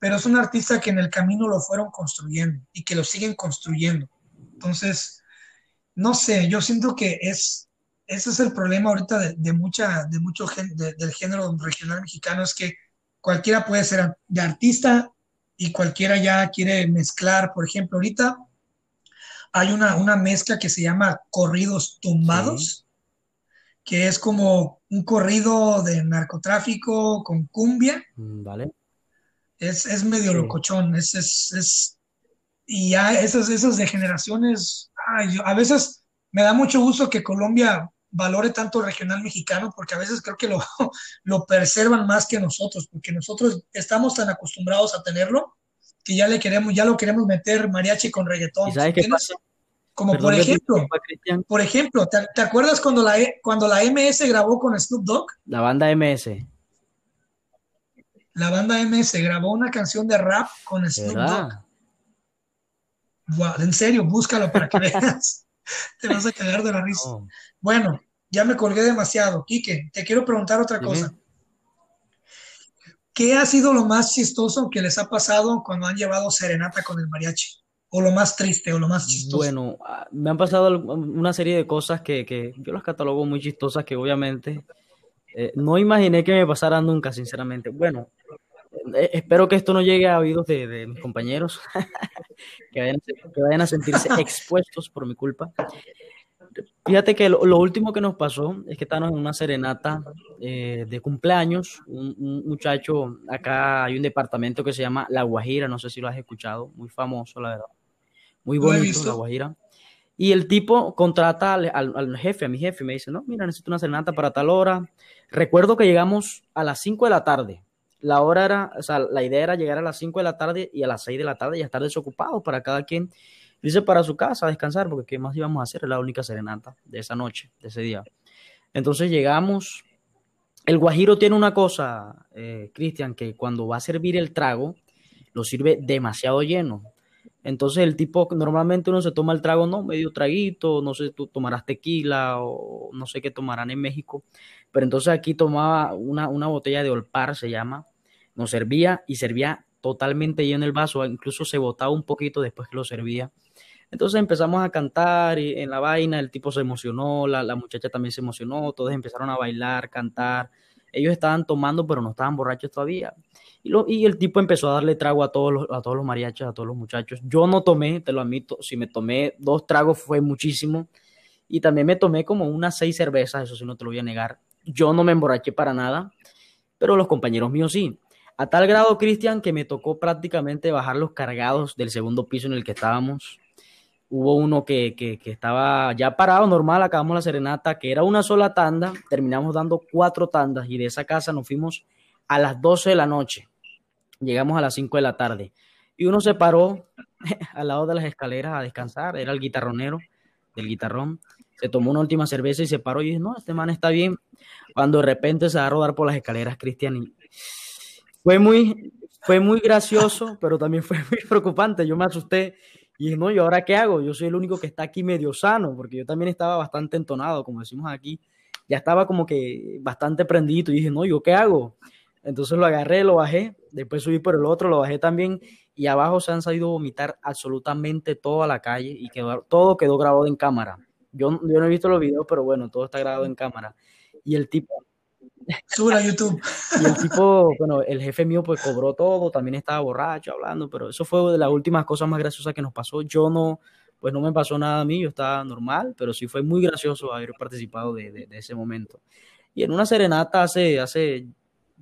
pero es un artista que en el camino lo fueron construyendo y que lo siguen construyendo. Entonces, no sé, yo siento que es, ese es el problema ahorita de, mucha, de mucho del género regional mexicano, es que cualquiera puede ser de artista y cualquiera ya quiere mezclar, por ejemplo, ahorita hay una, una mezcla que se llama corridos tumbados, que es como un corrido de narcotráfico con cumbia. Mm, vale. Es, medio locochón, es, es, y ya esas, esas de generaciones a veces me da mucho gusto que Colombia valore tanto el regional mexicano, porque a veces creo que lo, lo preservan más que nosotros, porque nosotros estamos tan acostumbrados a tenerlo que ya le queremos, ya lo queremos meter mariachi con reggaetón. sabes qué pasa? Como por ejemplo, por ejemplo, ¿te, acuerdas cuando la, e, cuando la MS grabó con Snoop Dogg? La banda MS. La banda MS grabó una canción de rap con Snoop Dogg en serio, búscalo para que veas. te vas a cagar de la risa. Bueno, ya me colgué demasiado. Quique, te quiero preguntar otra cosa. ¿Qué ha sido lo más chistoso que les ha pasado cuando han llevado serenata con el mariachi? ¿O lo más triste o lo más chistoso? Bueno, ah, me han pasado una serie de cosas que, yo las catalogo muy chistosas que obviamente eh, no imaginé que me pasaran nunca, sinceramente. Bueno, eh, espero que esto no llegue a oídos de, mis compañeros, que, vayan a, sentirse expuestos por mi culpa. Fíjate que lo, último que nos pasó es que estábamos en una serenata eh, de cumpleaños. Un, muchacho, acá hay un departamento que se llama La Guajira, no sé si lo has escuchado, muy famoso, la verdad. Muy bonito, La Guajira. Y el tipo contrata al, al, jefe, a mi jefe, y me dice, no, mira, necesito una serenata para tal hora. Recuerdo que llegamos a las 5 de la tarde la hora era, o sea, la idea era llegar a las 5 de la tarde y a las 6 de la tarde ya estar desocupados para cada quien irse para su casa descansar, porque qué más íbamos a hacer, era la única serenata de esa noche, de ese día. Entonces llegamos, el guajiro tiene una cosa, eh, Cristian, que cuando va a servir el trago, lo sirve demasiado lleno. Entonces el tipo, normalmente uno se toma el trago, no, medio traguito, no sé, tú tomarás tequila o no sé qué tomarán en México, pero entonces aquí tomaba una, una botella de Olpar, se llama, nos servía y servía totalmente lleno el vaso, incluso se botaba un poquito después que lo servía. Entonces empezamos a cantar y en la vaina el tipo se emocionó, la, la muchacha también se emocionó, todos empezaron a bailar, cantar. Ellos estaban tomando, pero no estaban borrachos todavía. Y, lo, y el tipo empezó a darle trago a todos, los, a todos los mariachis, a todos los muchachos. Yo no tomé, te lo admito, si me tomé dos tragos fue muchísimo. Y también me tomé como unas seis cervezas, eso sí no te lo voy a negar. Yo no me emborraché para nada, pero los compañeros míos sí. A tal grado, Cristian, que me tocó prácticamente bajar los cargados del segundo piso en el que estábamos. hubo uno que, que, estaba ya parado, normal, acabamos la serenata, que era una sola tanda, terminamos dando cuatro tandas y de esa casa nos fuimos a las 12 de la noche, llegamos a las 5 de la tarde. Y uno se paró al lado de las escaleras a descansar, era el guitarronero del guitarrón, se tomó una última cerveza y se paró y dije, no, este man está bien, cuando de repente se va a rodar por las escaleras, Cristian, y fue muy, fue muy gracioso, pero también fue muy preocupante, yo me asusté y dije, no, ¿y ahora qué hago? Yo soy el único que está aquí medio sano, porque yo también estaba bastante entonado, como decimos aquí, ya estaba como que bastante prendido y dije, no, ¿yo qué hago? Entonces lo agarré, lo bajé, después subí por el otro, lo bajé también y abajo se han salido a vomitar absolutamente toda la calle y quedó, todo quedó grabado en cámara. Yo, yo no he visto los videos, pero bueno, todo está grabado en cámara. Y el tipo... Sube a YouTube. Y el tipo, bueno, el jefe mío pues cobró todo, también estaba borracho hablando, pero eso fue de las últimas cosas más graciosas que nos pasó. Yo no, pues no me pasó nada a mí, yo estaba normal, pero sí fue muy gracioso haber participado de, de, de ese momento. Y en una serenata hace, hace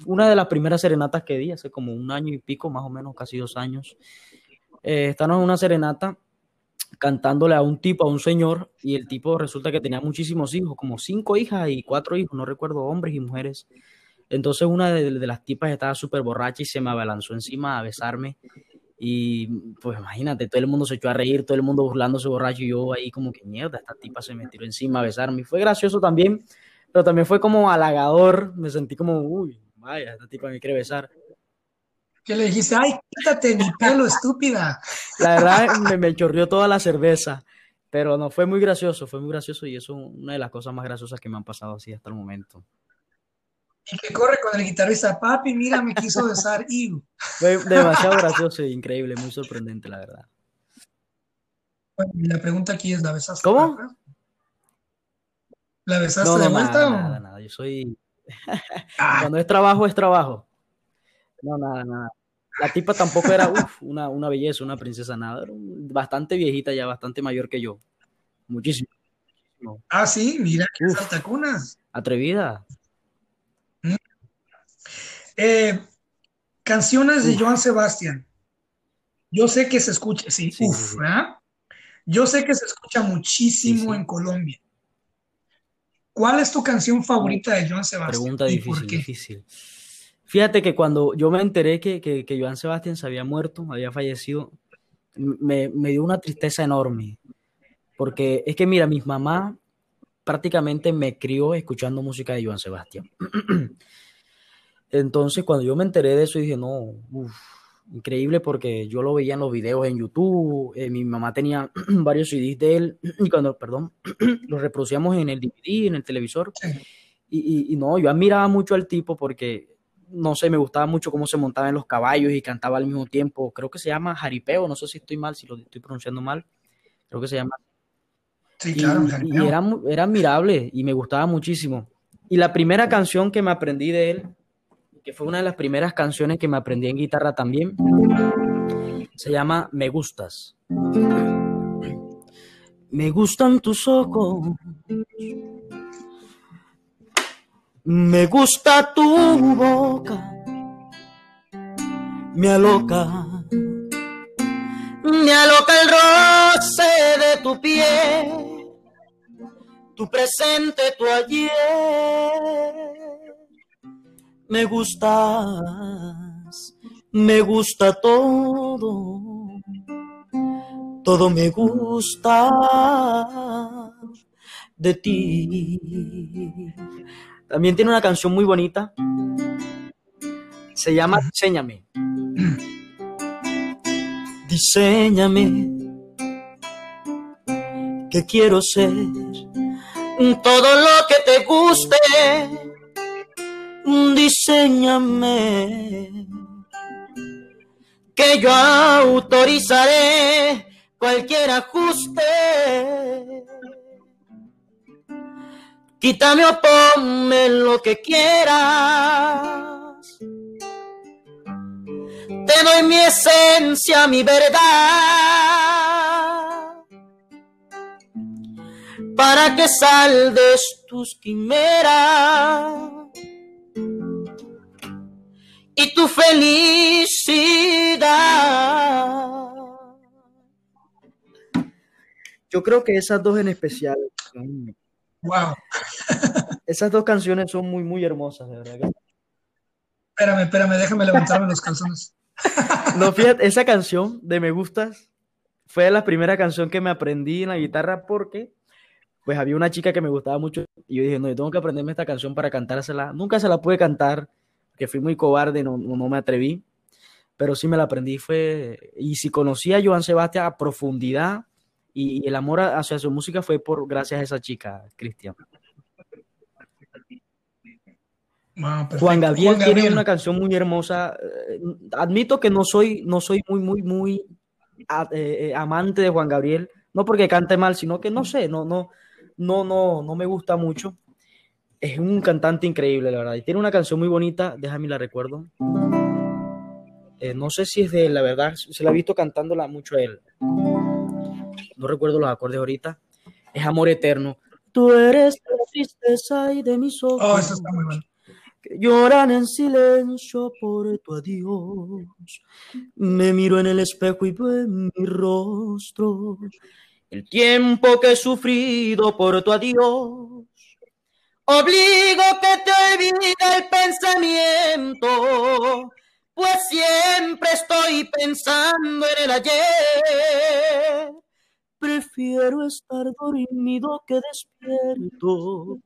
una de las primeras serenatas que di, hace como un año y pico, más o menos, casi dos años. Eh, en una serenata cantándole a un tipo, a un señor, y el tipo resulta que tenía muchísimos hijos, como cinco hijas y cuatro hijos, no recuerdo, hombres y mujeres. Entonces una de, las tipas estaba súper borracha y se me abalanzó encima a besarme. Y pues imagínate, todo el mundo se echó a reír, todo el mundo burlándose borracho y yo ahí como que mierda, esta tipa se me tiró encima a besarme. Y fue gracioso también, pero también fue como halagador, me sentí como, uy, vaya, esta tipa me quiere besar. Que le dijiste, ay, quítate mi pelo, estúpida. La verdad, me, me chorrió toda la cerveza, pero no, fue muy gracioso, fue muy gracioso y eso es una de las cosas más graciosas que me han pasado así hasta el momento. Y que corre con el guitarrista, papi, mira, me quiso besar, y Fue demasiado gracioso e increíble, muy sorprendente, la verdad. Bueno, la pregunta aquí es, ¿la besaste? ¿Cómo? ¿La besaste No, no, de vuelta nada, o...? nada, nada, yo soy... Ah, Cuando es trabajo, es trabajo. No, nada, nada. La tipa tampoco era uf, una, una belleza, una princesa, nada. Era bastante viejita ya, bastante mayor que yo. Muchísimo. ah, sí, mira, que Uf. saltacunas. Atrevida. Eh, canciones de Uf. Joan Sebastián. Yo sé que se escucha, sí, Sí, uf, sí, sí. ¿verdad? Yo sé que se escucha muchísimo Sí, en Colombia. ¿Cuál es tu canción favorita de Joan Sebastián? Pregunta ¿Y por difícil, qué? difícil. Fíjate que cuando yo me enteré que, que, que Joan Sebastián se había muerto, había fallecido, me, me dio una tristeza enorme. Porque es que, mira, mi mamá prácticamente me crió escuchando música de Joan Sebastián. Entonces, cuando yo me enteré de eso, dije, no, uf, increíble porque yo lo veía en los videos en YouTube, eh, mi mamá tenía varios CDs de él, y cuando, perdón, los reproducíamos en el DVD, en el televisor, y, y- y no, yo admiraba mucho al tipo porque, no sé, me gustaba mucho cómo se montaba en los caballos y cantaba al mismo tiempo. Creo que se llama jaripeo, no sé si estoy mal, si lo estoy pronunciando mal. Creo que se llama. Sí, Y, claro, y era, era admirable y me gustaba muchísimo. Y la primera canción que me aprendí de él, que fue una de las primeras canciones que me aprendí en guitarra también, se llama Me Gustas. Me gustan tus ojos. Me gusta tu boca. Me aloca. Me aloca el roce de tu piel. Tu presente, tu ayer. Me gustas. Me gusta todo. Todo me gusta de ti. También tiene una canción muy bonita. Se llama Diseñame. Diseñame. Que quiero ser todo lo que te guste. Diseñame. Que yo autorizaré cualquier ajuste. Quítame o ponme lo que quieras. Te doy mi esencia, mi verdad. Para que saldes tus quimeras. Y tu felicidad. Yo creo que esas dos en especial. Wow. Esas dos canciones son muy, muy hermosas, de verdad. Espérame, espérame, déjame levantarme los calzones. No, fíjate, esa canción de Me Gustas fue la primera canción que me aprendí en la guitarra porque pues había una chica que me gustaba mucho y yo dije, no, yo tengo que aprenderme esta canción para cantársela. Nunca se la pude cantar, que fui muy cobarde, no, no, me atreví, pero sí me la aprendí. Fue, y si conocía a Joan Sebastián a profundidad y, el amor hacia su música fue por gracias a esa chica, Cristian. Juan, Gabriel tiene una canción muy hermosa. Eh, admito que no soy, no soy muy, muy, muy eh, amante de Juan Gabriel, no porque cante mal, sino que no sé, no, no, no, no, no me gusta mucho. Es un cantante increíble, la verdad. Y tiene una canción muy bonita, déjame la recuerdo. Eh, no sé si es de él, la verdad, se la he visto cantándola mucho a él. No recuerdo los acordes ahorita. Es Amor Eterno. Tú eres la tristeza y de mis ojos. Oh, eso está muy bueno lloran en silencio por tu adiós. Me miro en el espejo y veo en mi rostro el tiempo que he sufrido por tu adiós. Obligo que te olvide el pensamiento, pues siempre estoy pensando en el ayer. Prefiero estar dormido que despierto,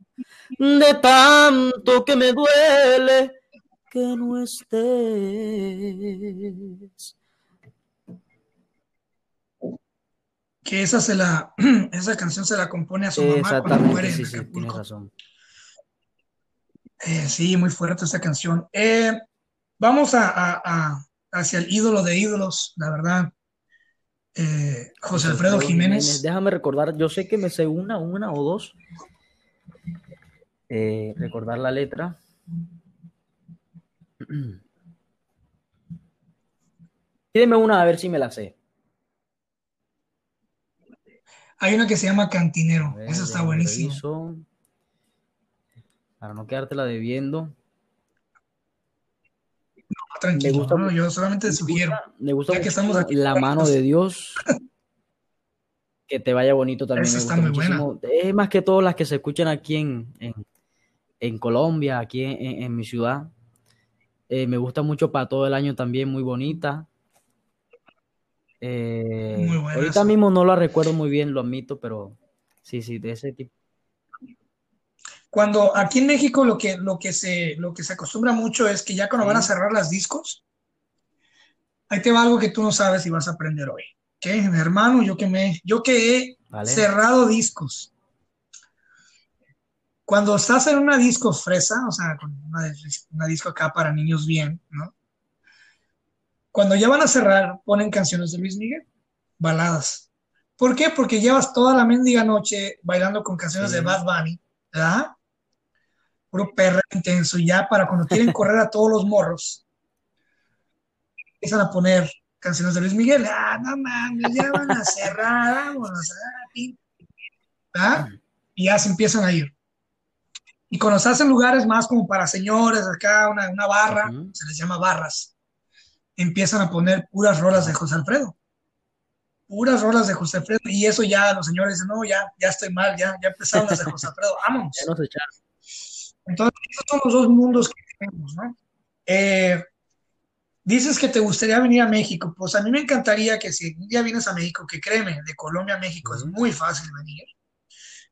de tanto que me duele que no estés. Que esa se la, esa canción se la compone a su mamá cuando muere sí, sí, razón. Eh, sí, muy fuerte esa canción. Eh, vamos a, hacia el ídolo de ídolos, la verdad. Eh, José Alfredo Jiménez. Déjame recordar, yo sé que me sé una, una o dos. Eh, recordar la letra. Pídeme una a ver si me la sé. Hay una que se llama Cantinero. Esa está buenísima. Para no quedártela debiendo tranquilo. Gusta, yo solamente sugiero. Me gusta que estamos aquí, la mano de Dios. Que te vaya bonito también. está muy buena. Es más que todas las que se escuchan aquí en, en, Colombia, aquí en, mi ciudad. Eh, me gusta mucho para todo el año también, muy bonita. Eh, ahorita mismo no la recuerdo muy bien, lo admito, pero sí, sí, de ese tipo. Cuando aquí en México lo que, lo que, se, lo que se acostumbra mucho es que ya cuando van a cerrar las discos, ahí te va algo que tú no sabes y vas a aprender hoy. ¿Qué? Hermano, yo que, me, yo que he cerrado discos. Cuando estás en una disco fresa, o sea, una, una disco acá para niños bien, ¿no? Cuando ya van a cerrar, ponen canciones de Luis Miguel, baladas. ¿Por qué? Porque llevas toda la mendiga noche bailando con canciones de Bad Bunny, ¿verdad? Puro perro intenso, ya para cuando quieren correr a todos los morros, empiezan a poner canciones de Luis Miguel, ah, no mames, ya van a cerrar, vámonos, ¿ah? y ya se empiezan a ir. Y cuando se hacen lugares más como para señores, acá una, una barra, se les llama barras, empiezan a poner puras rolas de José Alfredo. Puras rolas de José Alfredo. Y eso ya los señores dicen, no, ya, ya estoy mal, ya, ya empezaron las de José Alfredo, vámonos. Ya entonces, esos son los dos mundos que tenemos, ¿no? Eh, dices que te gustaría venir a México, pues a mí me encantaría que si un día vienes a México, que créeme, de Colombia a México es muy fácil venir.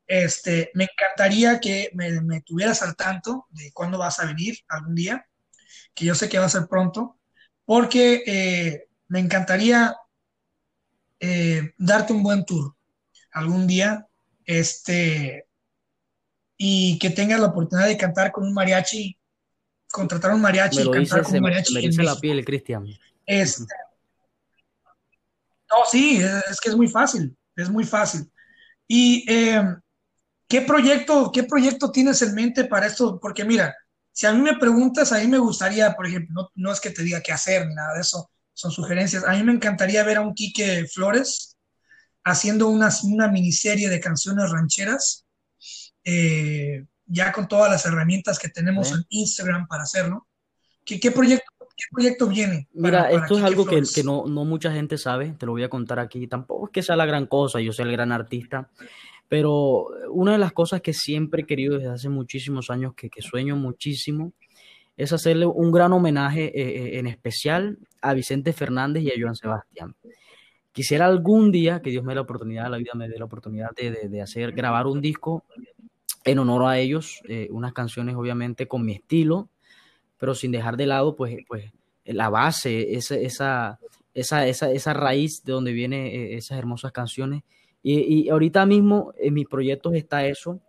Este, me encantaría que me, tuvieras al tanto de cuándo vas a venir algún día, que yo sé que va a ser pronto, porque eh, me encantaría eh, darte un buen tour algún día. Este, y que tengas la oportunidad de cantar con un mariachi, contratar un mariachi y cantar con un mariachi. Me la piel, Cristian. Este, no, sí, es, que es muy fácil, es muy fácil. Y em, ¿qué proyecto, qué proyecto tienes en mente para esto? Porque mira, si a mí me preguntas, a mí me gustaría, por ejemplo, no, no es que te diga qué hacer ni nada de eso, son sugerencias. A mí me encantaría ver a un Quique Flores haciendo una, una miniserie de canciones rancheras eh, ya con todas las herramientas que tenemos en Instagram para hacerlo. ¿Qué, qué, proyecto, ¿Qué proyecto viene? Mira, esto es algo que, que no, no, mucha gente sabe, te lo voy a contar aquí. Tampoco es que sea la gran cosa, yo soy el gran artista, pero una de las cosas que siempre he querido desde hace muchísimos años, que, que sueño muchísimo, es hacerle un gran homenaje eh, eh, en especial a Vicente Fernández y a Joan Sebastián. Quisiera algún día que Dios me dé la oportunidad, la vida me dé la oportunidad de, de, hacer, grabar un disco en honor a ellos, eh, unas canciones obviamente con mi estilo, pero sin dejar de lado pues, pues la base, esa, esa, esa, esa, raíz de donde vienen esas hermosas canciones. Y, y, ahorita mismo en mis proyectos está eso,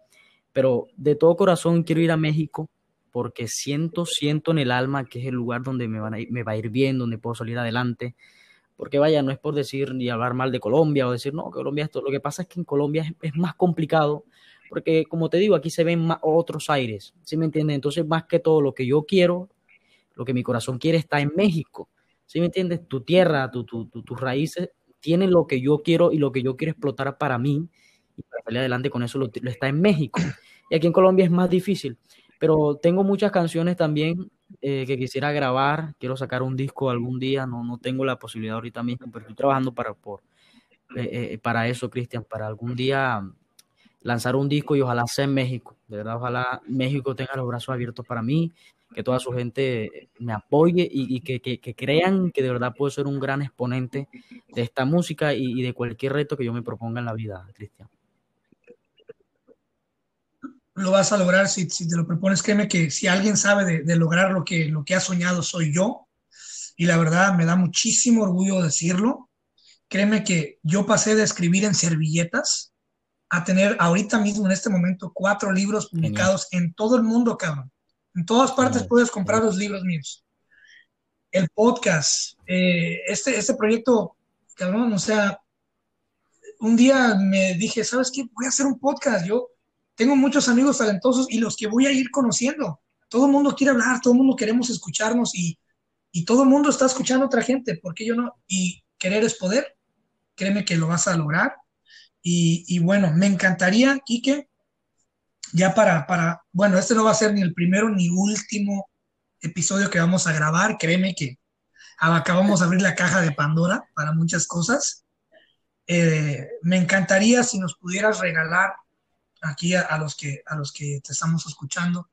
pero de todo corazón quiero ir a México porque siento, siento en el alma que es el lugar donde me, van a ir, me va a ir bien, donde puedo salir adelante. Porque vaya, no es por decir ni hablar mal de Colombia o decir, no, Colombia esto. Lo que pasa es que en Colombia es más complicado, porque como te digo, aquí se ven más, otros aires, ¿sí me entiendes? Entonces, más que todo, lo que yo quiero, lo que mi corazón quiere está en México, ¿sí me entiendes? Tu tierra, tu, tu, tu, tus raíces tienen lo que yo quiero y lo que yo quiero explotar para mí y para salir adelante con eso lo, lo está en México. Y aquí en Colombia es más difícil pero tengo muchas canciones también eh, que quisiera grabar, quiero sacar un disco algún día, no, no tengo la posibilidad ahorita mismo, pero estoy trabajando para, por, eh, eh, para eso, Cristian, para algún día lanzar un disco y ojalá sea en México, de verdad, ojalá México tenga los brazos abiertos para mí, que toda su gente me apoye y, y que, que, crean que de verdad puedo ser un gran exponente de esta música y, de cualquier reto que yo me proponga en la vida, Cristian lo vas a lograr si, si, te lo propones. Créeme que si alguien sabe de, de, lograr lo que, lo que ha soñado, soy yo. Y la verdad me da muchísimo orgullo decirlo. Créeme que yo pasé de escribir en servilletas a tener ahorita mismo, en este momento, cuatro libros publicados Genial. en todo el mundo, cabrón. En todas partes Genial. puedes comprar los libros míos. El podcast, eh, este, este proyecto, cabrón, o sea, un día me dije, ¿sabes qué? Voy a hacer un podcast. Yo tengo muchos amigos talentosos y los que voy a ir conociendo. Todo el mundo quiere hablar, todo el mundo queremos escucharnos y, y todo el mundo está escuchando a otra gente. ¿Por qué yo no? Y querer es poder. Créeme que lo vas a lograr. Y, y bueno, me encantaría, Quique, ya para, para, bueno, este no va a ser ni el primero ni último episodio que vamos a grabar. Créeme que acabamos de abrir la caja de Pandora para muchas cosas. Eh, me encantaría si nos pudieras regalar aquí a, a, los que, a los que te estamos escuchando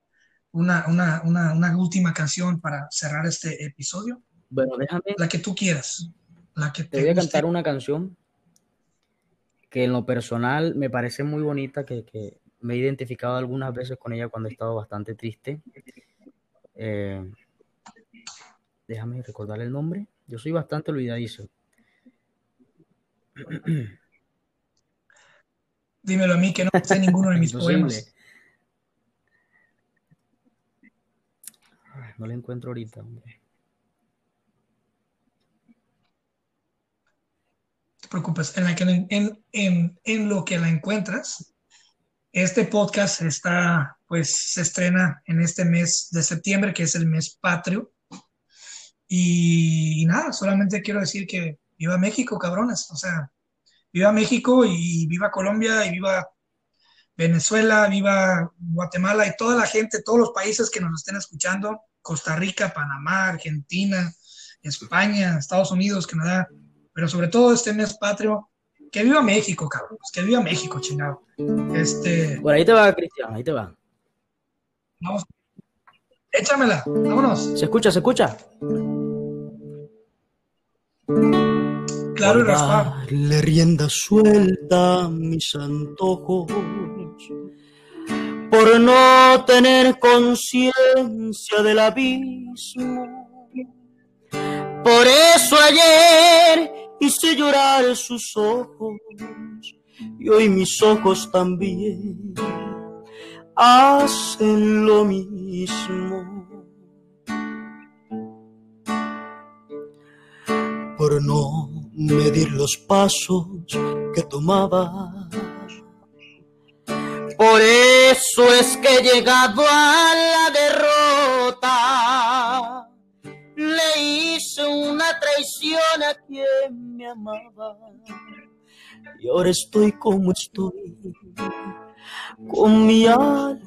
una, una, una, una, última canción para cerrar este episodio. Bueno, déjame. La que tú quieras. La que te, te voy a cantar una canción que en lo personal me parece muy bonita, que, que, me he identificado algunas veces con ella cuando he estado bastante triste. Eh, déjame recordar el nombre. Yo soy bastante olvidadizo. Dímelo a mí que no sé ninguno de mis poemas. No la encuentro ahorita, hombre. Te preocupes, en, la que, en, en, en lo que la encuentras, este podcast está, pues, se estrena en este mes de septiembre, que es el mes patrio. Y, nada, solamente quiero decir que viva México, cabrones. O sea, viva México y viva Colombia y viva Venezuela, viva Guatemala y toda la gente, todos los países que nos estén escuchando, Costa Rica, Panamá, Argentina, España, Estados Unidos, Canadá, pero sobre todo este mes patrio, que viva México, cabrón, que viva México, chingado. Este... Por ahí te va, Cristian, ahí te va. Vamos. Échamela, vámonos. Se escucha, se escucha. claro y raspado. Le rienda suelta a mis antojos por no tener conciencia del abismo. Por eso ayer hice llorar sus ojos y hoy mis ojos también hacen lo mismo. Por no medir los pasos que tomaba. Por eso es que he llegado a la traición a quien me amaba. Y ahora estoy como estoy, con mi alma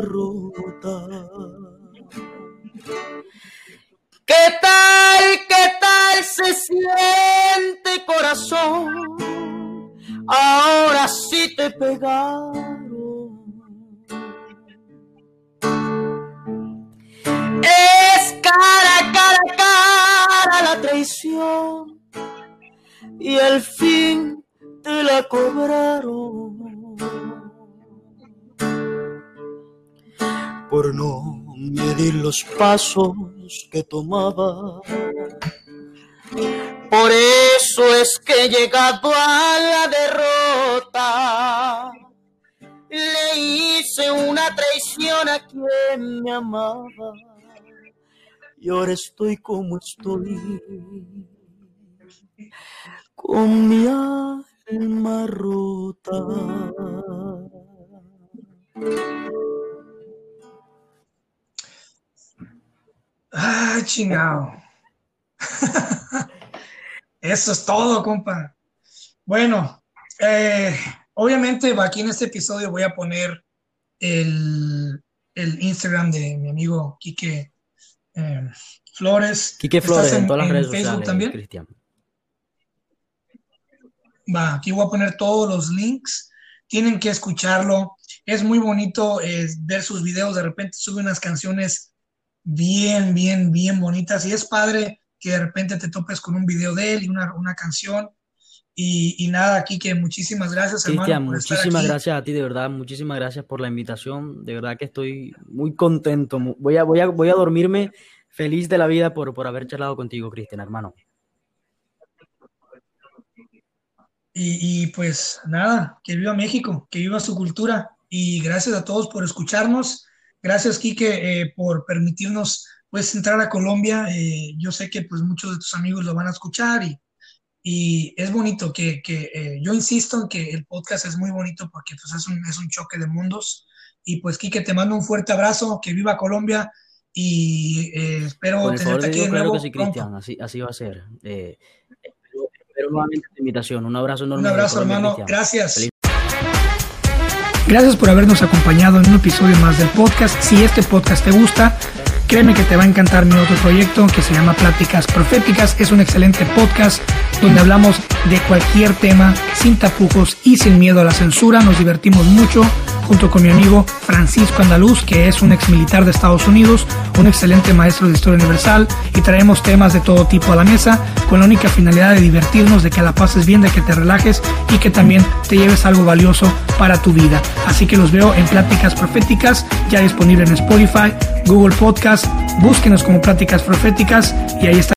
rota. ¿Qué tal? qué tal se siente corazón? Ahora sí te pegaron. Y al fin te la cobraron. Por no medir los pasos que tomaba. Por eso es que llegado a la derrota. Le hice una traición a quien me amaba. Y ahora estoy como estoy. Con mi alma rota. Ah, chingado. Eso es todo, compa. Bueno, eh, obviamente aquí en este episodio voy a poner el, Instagram de mi amigo Quique eh, Flores. Quique Flores en, todas las redes Facebook sociales, también. Cristian. Va, aquí voy a poner todos los links. Tienen que escucharlo. Es muy bonito eh, ver sus videos. De repente sube unas canciones bien, bien, bien bonitas. Y es padre que de repente te topes con un video de él y una, una canción. Y, nada, aquí que muchísimas gracias, Cristian, muchísimas gracias a ti, de verdad, muchísimas gracias por la invitación. De verdad que estoy muy contento. Voy a, voy a, voy a dormirme feliz de la vida por, por haber charlado contigo, Cristian, hermano. Y, y, pues nada, que viva México, que viva su cultura. Y gracias a todos por escucharnos. Gracias, Quique, eh, por permitirnos pues entrar a Colombia. Eh, yo sé que pues muchos de tus amigos lo van a escuchar y, y es bonito que, que eh, yo insisto en que el podcast es muy bonito porque pues es un, es un choque de mundos. Y pues, Quique, te mando un fuerte abrazo, que viva Colombia y espero tenerte aquí de nuevo. Claro que sí, Cristian, así, así va a ser. espero, nuevamente tu invitación. Un abrazo enorme. Un abrazo, hermano. Gracias. Gracias por habernos acompañado en un episodio más del podcast. Si este podcast te gusta, créeme que te va a encantar mi otro proyecto que se llama Pláticas Proféticas. Es un excelente podcast donde hablamos de cualquier tema sin tapujos y sin miedo a la censura. Nos divertimos mucho junto con mi amigo Francisco Andaluz, que es un ex militar de Estados Unidos, un excelente maestro de historia universal, y traemos temas de todo tipo a la mesa con la única finalidad de divertirnos, de que la pases bien, de que te relajes y que también te lleves algo valioso para tu vida. Así que los veo en Pláticas Proféticas, ya disponible en Spotify, Google Podcast, búsquenos como Pláticas Proféticas y ahí está